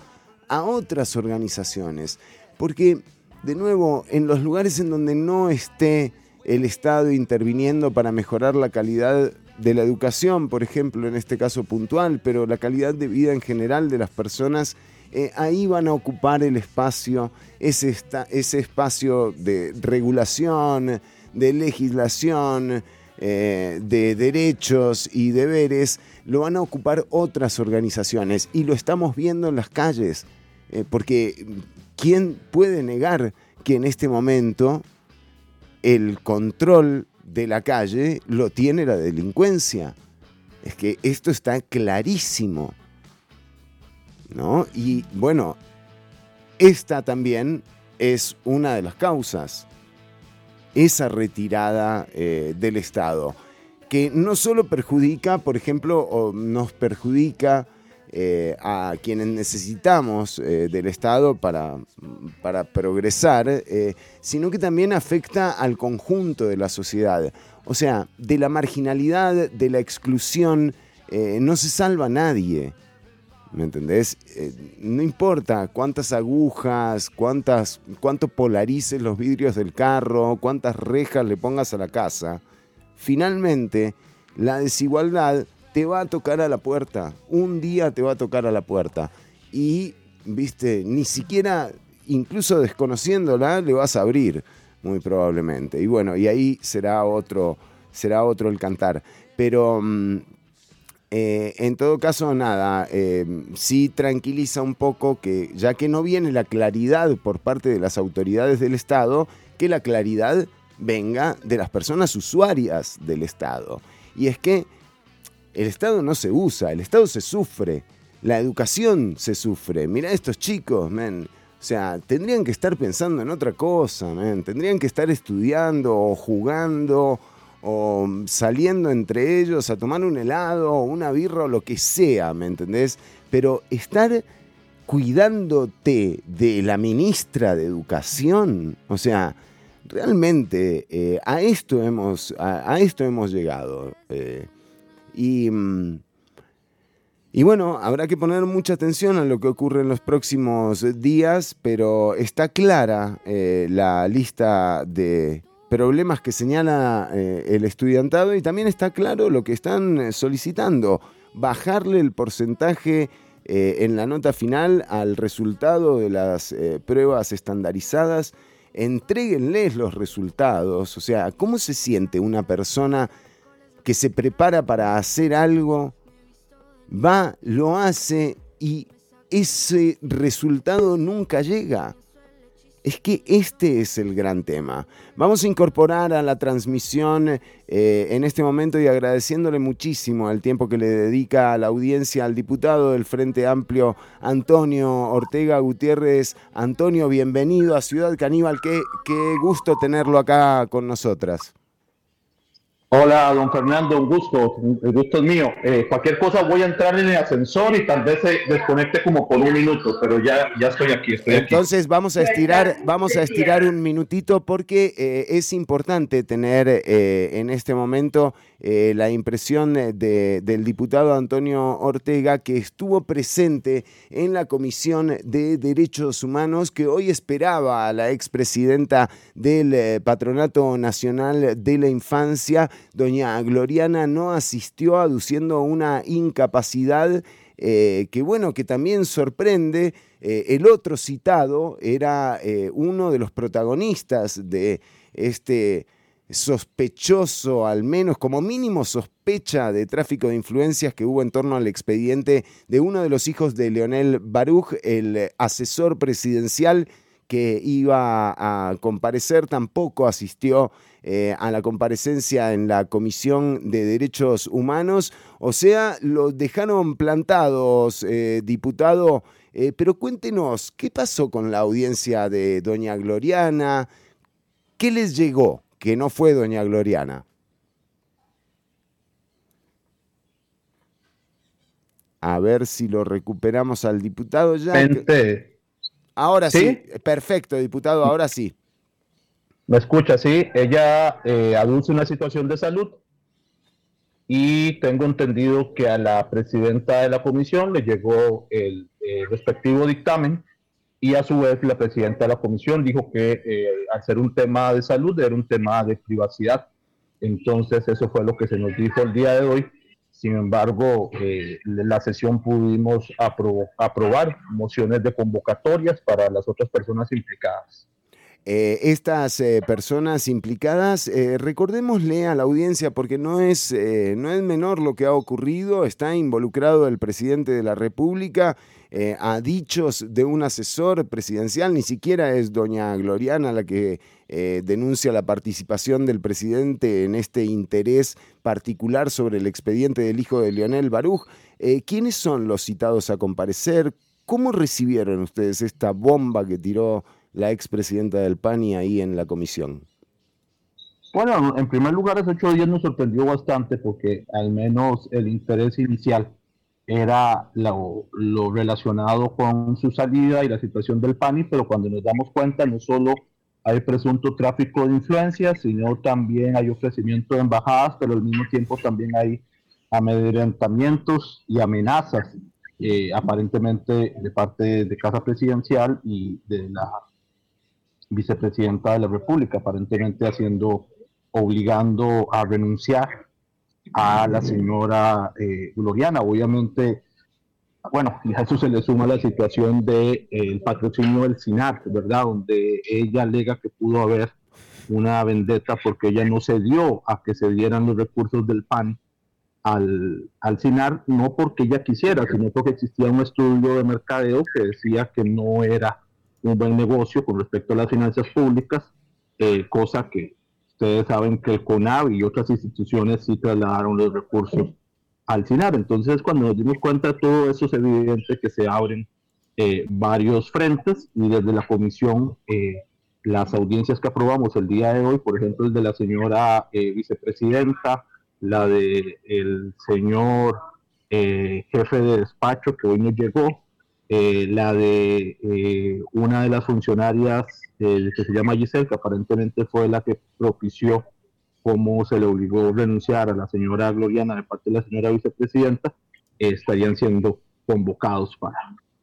a otras organizaciones. Porque, de nuevo, en los lugares en donde no esté el Estado interviniendo para mejorar la calidad de la educación, por ejemplo, en este caso puntual, pero la calidad de vida en general de las personas, eh, ahí van a ocupar el espacio, ese, espacio de regulación, de legislación, eh, de derechos y deberes, lo van a ocupar otras organizaciones y lo estamos viendo en las calles, eh, porque ¿quién puede negar que en este momento el control de la calle lo tiene la delincuencia? Es que esto está clarísimo. ¿No? Y bueno, esta también es una de las causas, esa retirada eh, del Estado, que no solo perjudica, por ejemplo, o nos perjudica eh, a quienes necesitamos eh, del Estado para, para progresar, sino que también afecta al conjunto de la sociedad. O sea, de la marginalidad, de la exclusión, no se salva nadie. ¿Me entendés? Eh, no importa cuántas agujas, cuántas, cuánto polarices los vidrios del carro, cuántas rejas le pongas a la casa. Finalmente, la desigualdad te va a tocar a la puerta. Un día te va a tocar a la puerta. Y, viste, ni siquiera, incluso desconociéndola, le vas a abrir, muy probablemente. Y bueno, y ahí será otro, será otro el cantar. Pero mm, eh, en todo caso, nada, eh, sí tranquiliza un poco que, ya que no viene la claridad por parte de las autoridades del Estado, que la claridad venga de las personas usuarias del Estado. Y es que el Estado no se usa, el Estado se sufre, la educación se sufre. Mira estos chicos, men. O sea, tendrían que estar pensando en otra cosa, men. Tendrían que estar estudiando o jugando o saliendo entre ellos a tomar un helado una birra o lo que sea, ¿me entendés? Pero estar cuidándote de la ministra de Educación, o sea, realmente eh, a, esto hemos, a, esto hemos llegado. eh, y, mm, y bueno, habrá que poner mucha atención a lo que ocurre en los próximos días, pero está clara eh, la lista de problemas que señala eh, el estudiantado y también está claro lo que están eh, solicitando, bajarle el porcentaje eh, en la nota final al resultado de las pruebas estandarizadas, entréguenles los resultados, o sea, ¿cómo se siente una persona que se prepara para hacer algo, va, lo hace y ese resultado nunca llega? Es que este es el gran tema. Vamos a incorporar a la transmisión eh, en este momento y agradeciéndole muchísimo el tiempo que le dedica a la audiencia al diputado del Frente Amplio, Antonio Ortega Gutiérrez. Antonio, bienvenido a Ciudad Caníbal. Qué, qué gusto tenerlo acá con nosotras. Hola, don Fernando, un gusto, el gusto es mío. Eh, cualquier cosa voy a entrar en el ascensor y tal vez se desconecte como por un minuto, pero ya, ya estoy aquí, estoy. Entonces vamos a estirar, vamos a estirar un minutito porque eh, es importante tener eh, en este momento eh, la impresión de- del diputado Antonio Ortega que estuvo presente en la Comisión de Derechos Humanos que hoy esperaba a la expresidenta del eh, Patronato Nacional de la Infancia, doña Gloriana, no asistió aduciendo una incapacidad eh, que bueno, que también sorprende. Eh, el otro citado era eh, uno de los protagonistas de este sospechoso, al menos como mínimo sospecha de tráfico de influencias que hubo en torno al expediente de uno de los hijos de Leonel Baruch, el asesor presidencial que iba a comparecer, tampoco asistió eh, a la comparecencia en la Comisión de Derechos Humanos. O sea, los dejaron plantados, eh, diputado. Eh, pero cuéntenos, ¿qué pasó con la audiencia de doña Gloriana? ¿Qué les llegó que no fue doña Gloriana? A ver si lo recuperamos al diputado ya. Gente. Ahora sí, ¿Sí? perfecto, diputado, ahora sí. ¿Me escucha? Sí, ella eh, aduce una situación de salud y tengo entendido que a la presidenta de la comisión le llegó el eh, respectivo dictamen y a su vez la presidenta de la comisión dijo que eh, al ser un tema de salud era un tema de privacidad. Entonces eso fue lo que se nos dijo el día de hoy. Sin embargo, eh, la sesión pudimos apro- aprobar mociones de convocatorias para las otras personas implicadas. Eh, estas eh, personas implicadas, recordémosle a la audiencia, porque no es, no es menor lo que ha ocurrido, está involucrado el presidente de la República eh, a dichos de un asesor presidencial, ni siquiera es doña Gloriana la que eh, denuncia la participación del presidente en este interés particular sobre el expediente del hijo de Leonel Baruch. Eh, ¿Quiénes son los citados a comparecer? ¿Cómo recibieron ustedes esta bomba que tiró la expresidenta del PANI ahí en la comisión? Bueno, en primer lugar, ese ocho días nos sorprendió bastante porque al menos el interés inicial era lo, relacionado con su salida y la situación del PANI, pero cuando nos damos cuenta no solo hay presunto tráfico de influencias, sino también hay ofrecimiento de embajadas, pero al mismo tiempo también hay amedrentamientos y amenazas, eh, aparentemente de parte de Casa Presidencial y de la vicepresidenta de la República, aparentemente haciendo, obligando a renunciar a la señora eh, Gloriana. Obviamente, bueno, y a eso se le suma la situación del el patrocinio del SINAR, ¿verdad? Donde ella alega que pudo haber una vendetta porque ella no se dio a que se dieran los recursos del PAN al, al SINAR, no porque ella quisiera, sino porque existía un estudio de mercadeo que decía que no era un buen negocio con respecto a las finanzas públicas, eh, cosa que ustedes saben que el CONAV y otras instituciones sí trasladaron los recursos al SINAR. Entonces, cuando nos dimos cuenta de todo eso, es evidente que se abren eh, varios frentes y desde la comisión, eh, las audiencias que aprobamos el día de hoy, por ejemplo, el de la señora eh, vicepresidenta, la de el señor eh, jefe de despacho que hoy nos llegó, eh, la de eh, una de las funcionarias eh, que se llama Giselle, que aparentemente fue la que propició cómo se le obligó a renunciar a la señora Gloriana de parte de la señora vicepresidenta, estarían siendo convocados para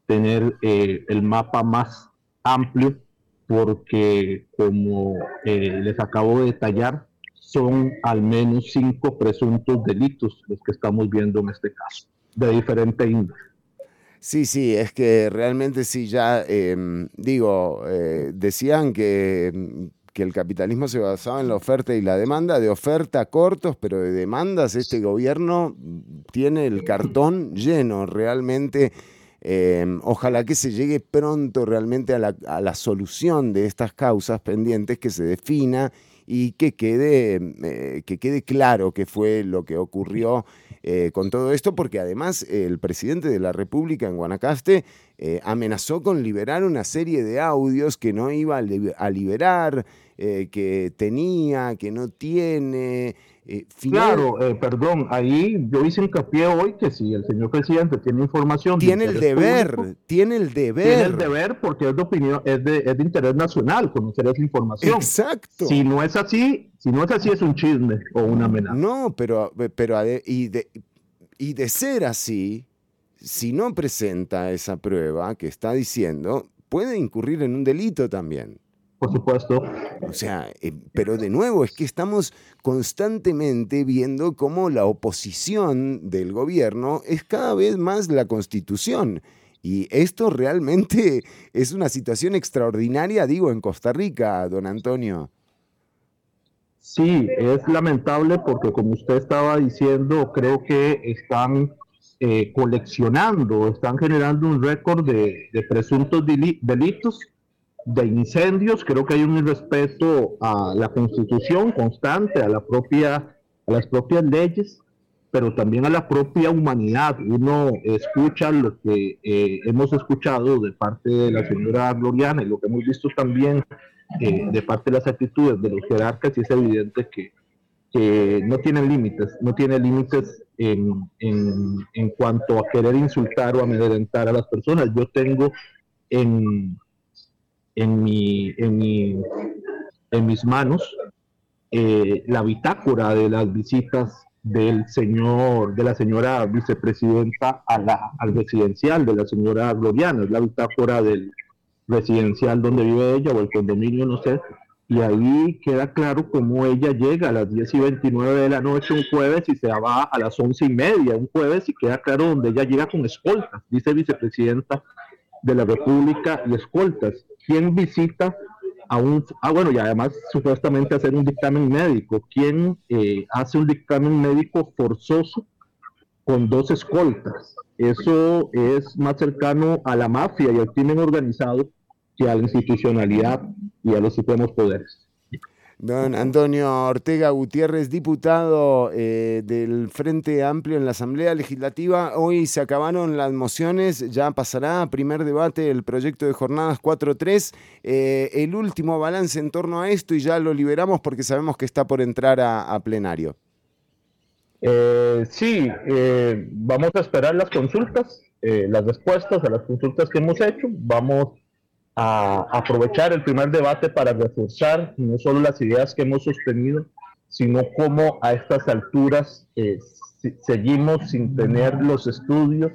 tener eh, el mapa más amplio, porque como eh, les acabo de detallar, son al menos cinco presuntos delitos los que estamos viendo en este caso, de diferente índole. Sí, sí, es que realmente sí, ya em, digo, eh, decían que, em, que el capitalismo se basaba en la oferta y la demanda, de oferta cortos, pero de demandas este gobierno tiene el cartón lleno realmente. Eh, ojalá que se llegue pronto realmente a la, a la solución de estas causas pendientes, que se defina y que quede, eh, que quede claro qué fue lo que ocurrió eh, con todo esto, porque además el presidente de la República en Guanacaste eh, amenazó con liberar una serie de audios que no iba a, li- a liberar, que tenía, que no tiene. Eh, Claro, eh, perdón, ahí yo hice hincapié hoy que si el señor presidente tiene información. de Tiene el deber, público, tiene el deber. Tiene el deber porque es de opinión, es de, es de interés nacional conocer esa información. Exacto. Si no es así, si no es así es un chisme o una amenaza. No, pero, pero ade- y, de, y de ser así, si no presenta esa prueba que está diciendo, puede incurrir en un delito también. Por supuesto. O sea, eh, pero de nuevo es que estamos constantemente viendo cómo la oposición del gobierno es cada vez más la constitución. Y esto realmente es una situación extraordinaria, digo, en Costa Rica, don Antonio. Sí, es lamentable porque como usted estaba diciendo, creo que están eh, coleccionando, están generando un récord de, de presuntos deli- delitos, de incendios. Creo que hay un irrespeto a la constitución constante, a, las propias leyes, pero también a la propia humanidad. Uno escucha lo que eh, hemos escuchado de parte de la señora Gloriana y lo que hemos visto también eh, de parte de las actitudes de los jerarcas y es evidente que, que no tienen límites, no tienen límites en, en, en cuanto a querer insultar o amedrentar a las personas. Yo tengo en, en, mi, en, mi, en mis manos eh, la bitácora de las visitas del señor, de la señora vicepresidenta a la, al residencial de la señora Gloriana, es la bitácora del residencial donde vive ella o el condominio, no sé, y ahí queda claro cómo ella llega a las 10 y 29 de la noche un jueves y se va a las 11 y media un jueves y queda claro donde ella llega con escoltas, dice vicepresidenta de la República y escoltas. ¿Quién visita a un... Ah, bueno, y además supuestamente hacer un dictamen médico. ¿Quién eh, hace un dictamen médico forzoso con dos escoltas? Eso es más cercano a la mafia y al crimen organizado que a la institucionalidad y a los supremos poderes. Don Antonio Ortega Gutiérrez, diputado eh, del Frente Amplio en la Asamblea Legislativa. Hoy se acabaron las mociones, ya pasará a primer debate el proyecto de jornadas 4.3. Eh, el último balance en torno a esto y ya lo liberamos porque sabemos que está por entrar a, a plenario. Eh, sí, eh, vamos a esperar las consultas, las respuestas a las consultas que hemos hecho. Vamos a aprovechar el primer debate para reforzar no solo las ideas que hemos sostenido, sino cómo a estas alturas eh, si- seguimos sin tener los estudios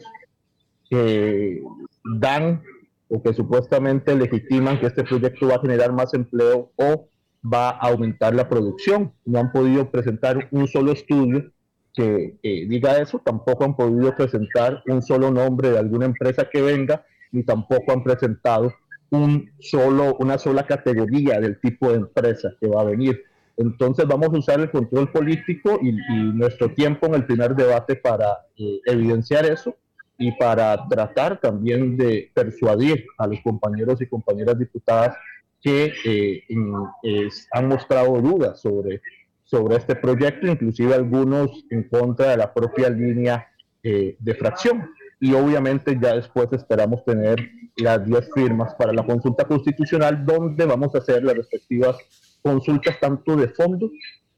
que dan o que supuestamente legitiman que este proyecto va a generar más empleo o va a aumentar la producción. No han podido presentar un solo estudio que eh, diga eso, tampoco han podido presentar un solo nombre de alguna empresa que venga, ni tampoco han presentado un solo, una sola categoría del tipo de empresa que va a venir. Entonces vamos a usar el control político y, y nuestro tiempo en el primer debate para eh, evidenciar eso y para tratar también de persuadir a los compañeros y compañeras diputadas que eh, en- es- han mostrado dudas sobre, sobre este proyecto, inclusive algunos en contra de la propia línea eh, de fracción. Y obviamente ya después esperamos tener las 10 firmas para la consulta constitucional, donde vamos a hacer las respectivas consultas tanto de fondo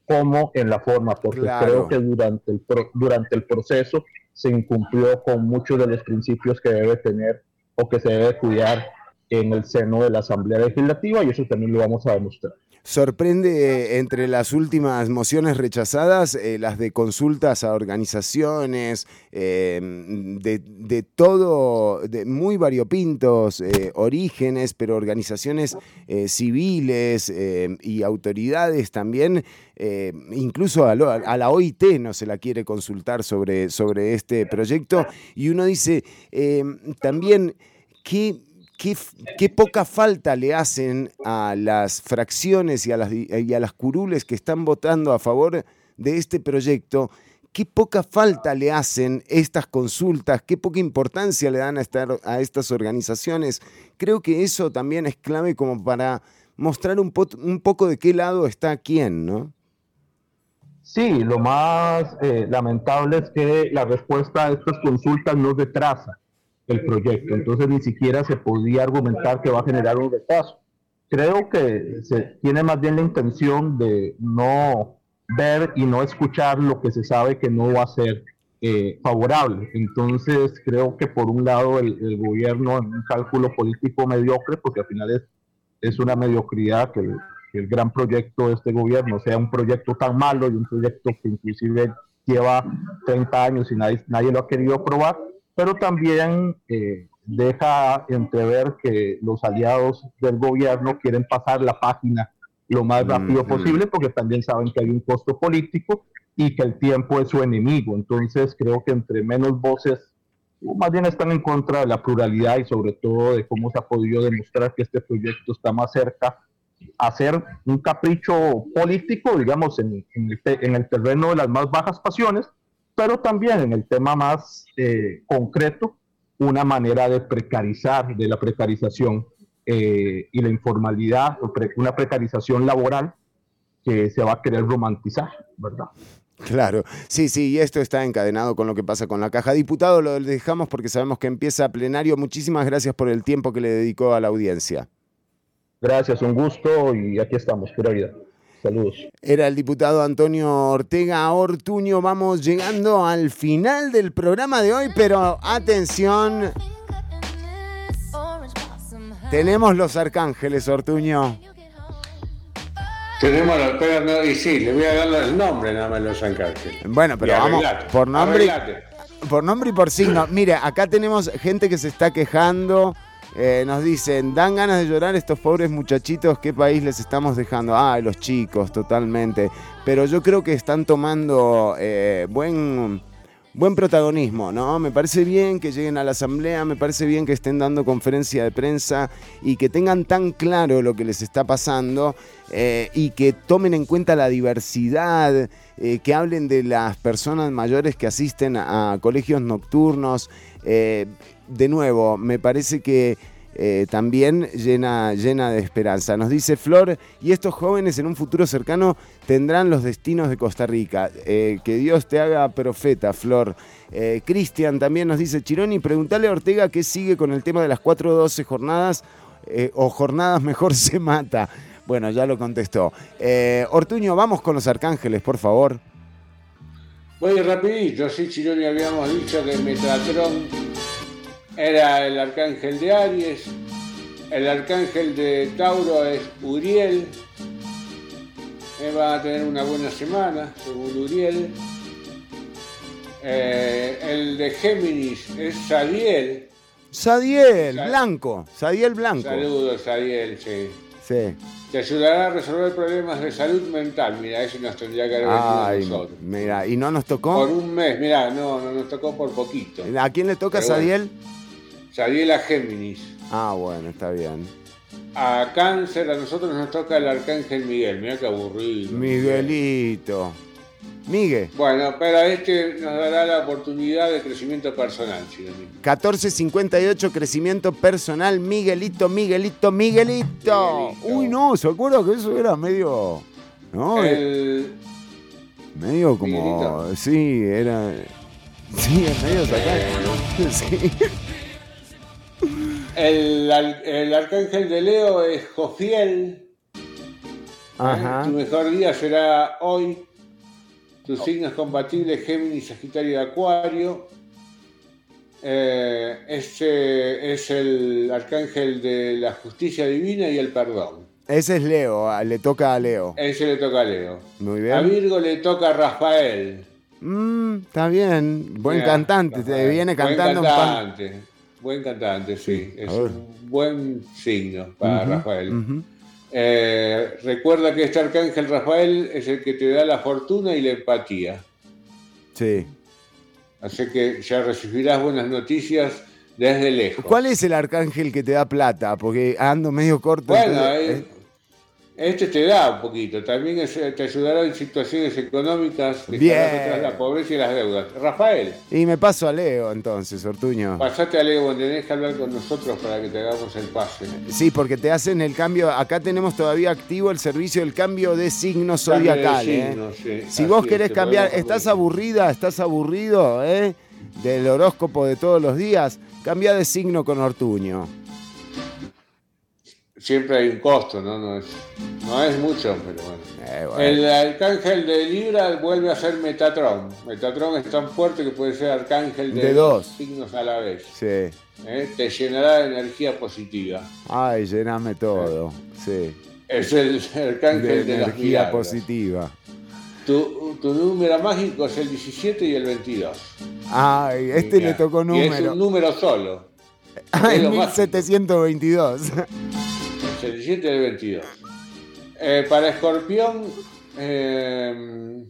como en la forma, porque Claro. creo que durante el, pro- durante el proceso se incumplió con muchos de los principios que debe tener o que se debe cuidar en el seno de la Asamblea Legislativa y eso también lo vamos a demostrar. Sorprende eh, entre las últimas mociones rechazadas eh, las de consultas a organizaciones eh, de, de todo, de muy variopintos eh, orígenes, pero organizaciones civiles eh, y autoridades también, eh, incluso a, la OIT no se la quiere consultar sobre, sobre este proyecto. Y uno dice también que qué, poca falta le hacen a las fracciones y a las, curules que están votando a favor de este proyecto qué poca falta le hacen estas consultas, qué poca importancia le dan a, esta- a estas organizaciones. Creo que eso también es clave como para mostrar un, po- un poco de qué lado está quién, ¿no? Sí, lo más eh, lamentable es que la respuesta a estas consultas no retrasa el proyecto, entonces ni siquiera se podía argumentar que va a generar un retraso. Creo que se tiene más bien la intención de no ver y no escuchar lo que se sabe que no va a ser eh, favorable. Entonces creo que por un lado el, el gobierno en un cálculo político mediocre, porque al final es es una mediocridad que el, que el gran proyecto de este gobierno sea un proyecto tan malo y un proyecto que inclusive lleva 30 años y nadie, nadie lo ha querido aprobar, pero también eh, deja entrever que los aliados del gobierno quieren pasar la página lo más rápido Mm, mm. posible porque también saben que hay un costo político y que el tiempo es su enemigo. Entonces creo que entre menos voces más bien están en contra de la pluralidad y sobre todo de cómo se ha podido demostrar que este proyecto está más cerca a ser un capricho político, digamos, en, en el, en el terreno de las más bajas pasiones, pero también en el tema más eh, concreto, una manera de precarizar, de la precarización eh, y la informalidad, una precarización laboral que se va a querer romantizar, ¿verdad? Claro, sí, sí, y esto está encadenado con lo que pasa con la caja. Diputado, lo dejamos porque sabemos que empieza plenario. Muchísimas gracias por el tiempo que le dedicó a la audiencia. Gracias, un gusto y aquí estamos, pura vida. Saludos. Era el diputado Antonio Ortega Ortuño. Vamos llegando al final del programa de hoy, pero atención, tenemos los arcángeles, Ortuño. Tenemos los no, y sí, le voy a dar el nombre nada más los arcángeles. Bueno, pero vamos por nombre, arreglate. por nombre y por signo. Mire, acá tenemos gente que se está quejando. Eh, nos dicen, dan ganas de llorar estos pobres muchachitos, ¿qué país les estamos dejando? Ah, los chicos, totalmente. Pero yo creo que están tomando eh, buen, buen protagonismo, ¿no? Me parece bien que lleguen a la asamblea, me parece bien que estén dando conferencia de prensa y que tengan tan claro lo que les está pasando eh, y que tomen en cuenta la diversidad, que hablen de las personas mayores que asisten a colegios nocturnos. De nuevo, me parece que eh, también llena, llena de esperanza. Nos dice Flor, y estos jóvenes en un futuro cercano tendrán los destinos de Costa Rica. Eh, que Dios te haga profeta, Flor. Eh, Cristian también nos dice, Chironi, preguntale a Ortega qué sigue con el tema de las 412 jornadas, o jornadas mejor se mata. Bueno, ya lo contestó. Ortuño, vamos con los arcángeles, por favor. Voy rapidito, sí, Chironi habíamos dicho que Metatron era el arcángel de Aries, el arcángel de Tauro es Uriel, Eh, va a tener una buena semana, según Uriel. Eh, el de Géminis es Sadiel. Sadiel, Blanco. Sadiel Blanco. Saludos, Sadiel, sí. Sí. Te ayudará a resolver problemas de salud mental. Mira, eso nos tendría que haber venido a nosotros. mira, y no nos Por tocó. un mes, mira, no, no nos tocó por poquito. ¿A quién le toca bueno. A Géminis. Ah, bueno, está bien. A Cáncer, a nosotros nos toca el arcángel Miguel. Mira qué aburrido. Miguelito. Migue. Bueno, pero este nos dará la oportunidad de crecimiento personal, Chironi. 1458, crecimiento personal. Miguelito, Miguelito, Miguelito. Uy, no, ¿se acuerda que eso era medio. ¿No? El- Medio como. Sí, era. Sí, es medio sacado. Sí. El, el arcángel de Leo es Jofiel. Ajá. Tu mejor día será hoy. Tus signos compatibles Géminis, Sagitario y Acuario. Eh, este es el arcángel de la justicia divina y el perdón. Ese es Leo, ah, le toca a Leo. Ese le toca a Leo. Muy A bien. Virgo le toca a Rafael. Mm, está bien. Buen cantante, te viene cantando un pan. Buen cantante, sí. Es un buen signo para Rafael. Eh, recuerda que este arcángel Rafael es el que te da la fortuna y la empatía. Sí. Así que ya recibirás buenas noticias desde lejos. ¿Cuál es el arcángel que te da plata? Porque ando medio corto. Bueno, entonces- ahí- eh, Este te da un poquito, también es- te ayudará en situaciones económicas detrás de la pobreza y las deudas. Rafael, Y me paso a Leo entonces, Ortuño. pasate a Leo, tenés que hablar con nosotros para que te hagamos el pase. Sí, porque te hacen el cambio. Acá tenemos todavía activo el servicio del cambio de signo Cambio de zodiacal. ¿eh? sí, Si vos querés cambiar, estás aburrida, estás aburrido ¿eh? del horóscopo de todos los días, cambia de signo con Ortuño. Siempre hay un costo, ¿no? No es, no es mucho, pero bueno. Eh, bueno. El arcángel de Libra vuelve a ser Metatron. Metatron es tan fuerte que puede ser arcángel de, De dos. signos a la vez. Sí. ¿eh? Te llenará de energía positiva. Ay, llename todo. Sí. Es el arcángel De de, energía positiva. Tu, tu número mágico es el 17 y el 22. Ay, este le tocó Y es número. un número solo. Ay, es lo mágico. 1722. El 17 y el 22. Eh, para Escorpión, eh,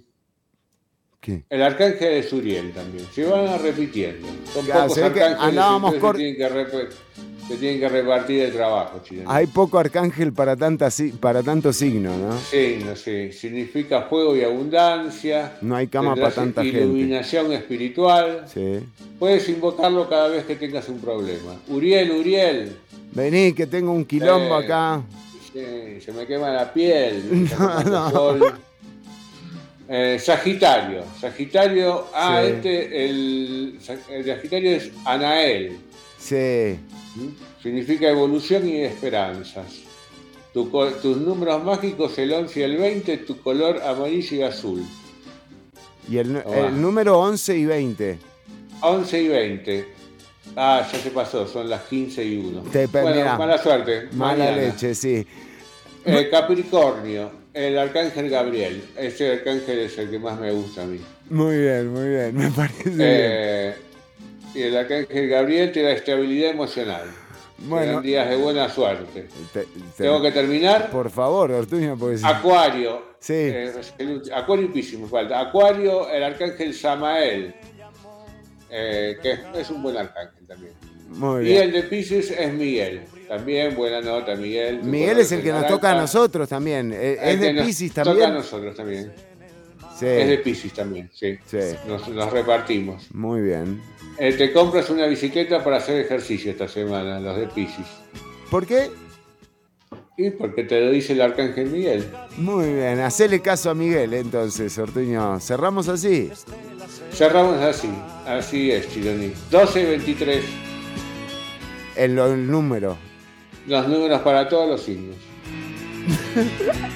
¿Qué? el arcángel es Uriel también. Se van repitiendo. Son Claro, pocos que arcángeles andábamos entonces cor- se tienen, que se tienen que repartir el trabajo, chileno. Hay poco arcángel para, tanta, para tanto signo, ¿no? Sí, no sé. Significa fuego y abundancia. No hay cama para tanta gente. Iluminación espiritual. Sí. Puedes invocarlo cada vez que tengas un problema. Uriel, Uriel. Vení, que tengo un quilombo Eh, acá. Sí, se me quema la piel. No, no. sol. Eh, Sagitario. Sagitario. Ah, Sí. este, el, el Sagitario es Anael. Sí. Significa evolución y esperanzas. Tu tus números mágicos, el 11 y el 20, tu color amarillo y azul. Y el, el número 11 y 20. 11 y 20. Ah, ya se pasó, son las 15 y 1. Te- bueno, mirá, mala suerte. Mala mañana. leche, sí. Eh, Capricornio, el arcángel Gabriel. Ese arcángel es el que más me gusta a mí. Muy bien, muy bien. Me parece bien. Eh, y el arcángel Gabriel te da estabilidad emocional. Bueno. Días de buena suerte. Te- te- Tengo que terminar. Por favor, Ortuño, porque si- Acuario. Sí. Eh, Acuario y Piscis me falta. Acuario, el arcángel Samael. Eh, que es, un buen arcángel también. Muy Y bien. el de Pisces es Miguel. También buena nota, Miguel. Miguel es el que nos toca a nosotros también. Eh, Es de nos Pisces Toca a también. nosotros también. Sí. Es de Pisces también, sí. Sí. Nos, nos repartimos. Muy bien. Eh, te compras una bicicleta para hacer ejercicio esta semana, los de Pisces. ¿Por qué? Y porque te lo dice el arcángel Miguel. Muy bien. Hacele caso a Miguel, entonces, Ortuño. Cerramos así. Cerramos así. Así es, Chironi. 12 y 23. El, el número. Los números para todos los signos.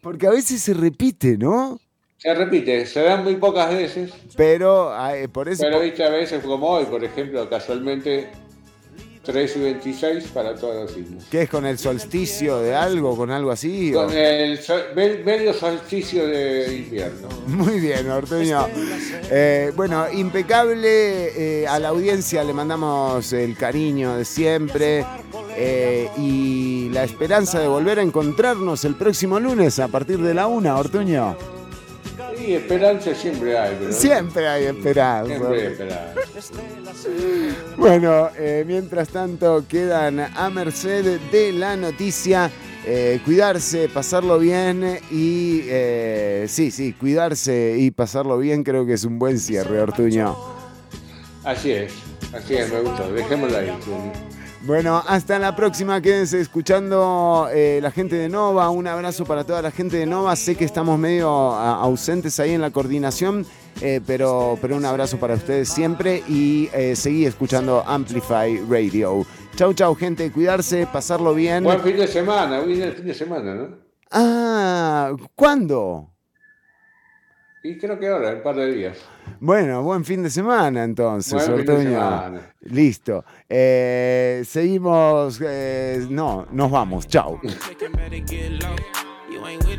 Porque a veces se repite, ¿no? Se repite, se dan muy pocas veces. Pero eh, por eso. Pero viste a veces como hoy, por ejemplo, casualmente 3 y 26 para todos los signos. ¿Qué es con el solsticio de algo, con algo así? o- Con el sol- medio solsticio de invierno. Muy bien, Ortuño. Eh, bueno, impecable. eh, a la audiencia le mandamos el cariño de siempre eh, y la esperanza de volver a encontrarnos el próximo lunes a partir de la una, Ortuño. Y esperanza siempre hay, Siempre hay esperanza. siempre hay esperanza. Bueno, eh, mientras tanto quedan a merced de la noticia. eh, cuidarse, pasarlo bien y eh, sí, sí, cuidarse y pasarlo bien creo que es un buen cierre, Ortuño. Así es, así es, me gustó. Dejémoslo ahí. Chironi. Bueno, hasta la próxima. Quédense escuchando eh, la gente de Nova. Un abrazo para toda la gente de Nova. Sé que estamos medio ausentes ahí en la coordinación, eh, pero, pero un abrazo para ustedes siempre y eh, seguí escuchando Amplify Radio. Chau, chau, gente. Cuidarse, pasarlo bien. Buen fin de semana, el fin de semana, ¿no? Ah, ¿cuándo? Y creo que ahora, en un par de días. Bueno, buen fin de semana entonces, Buen fin de semana. Listo. Eh, seguimos. eh, no, nos vamos. Chau.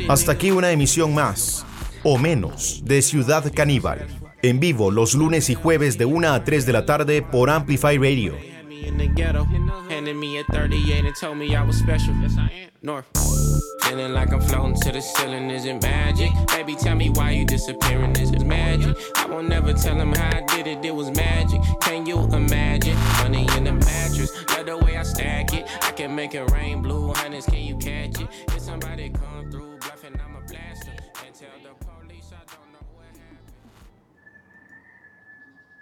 Hasta aquí una emisión más, o menos, de Ciudad Caníbal. En vivo los lunes y jueves de 1 a 3 de la tarde por Amplify Radio. In the ghetto. Handed me a 38 and told me I was special. Yes, I am. North. Feeling like I'm floating to the ceiling, is it magic? Baby, tell me why you disappearing, is it magic? I won't never tell him how I did it, it was magic. Can you imagine? Money in the mattress, love the way I stack it. I can make it rain blue, hundreds, can you catch it? If somebody come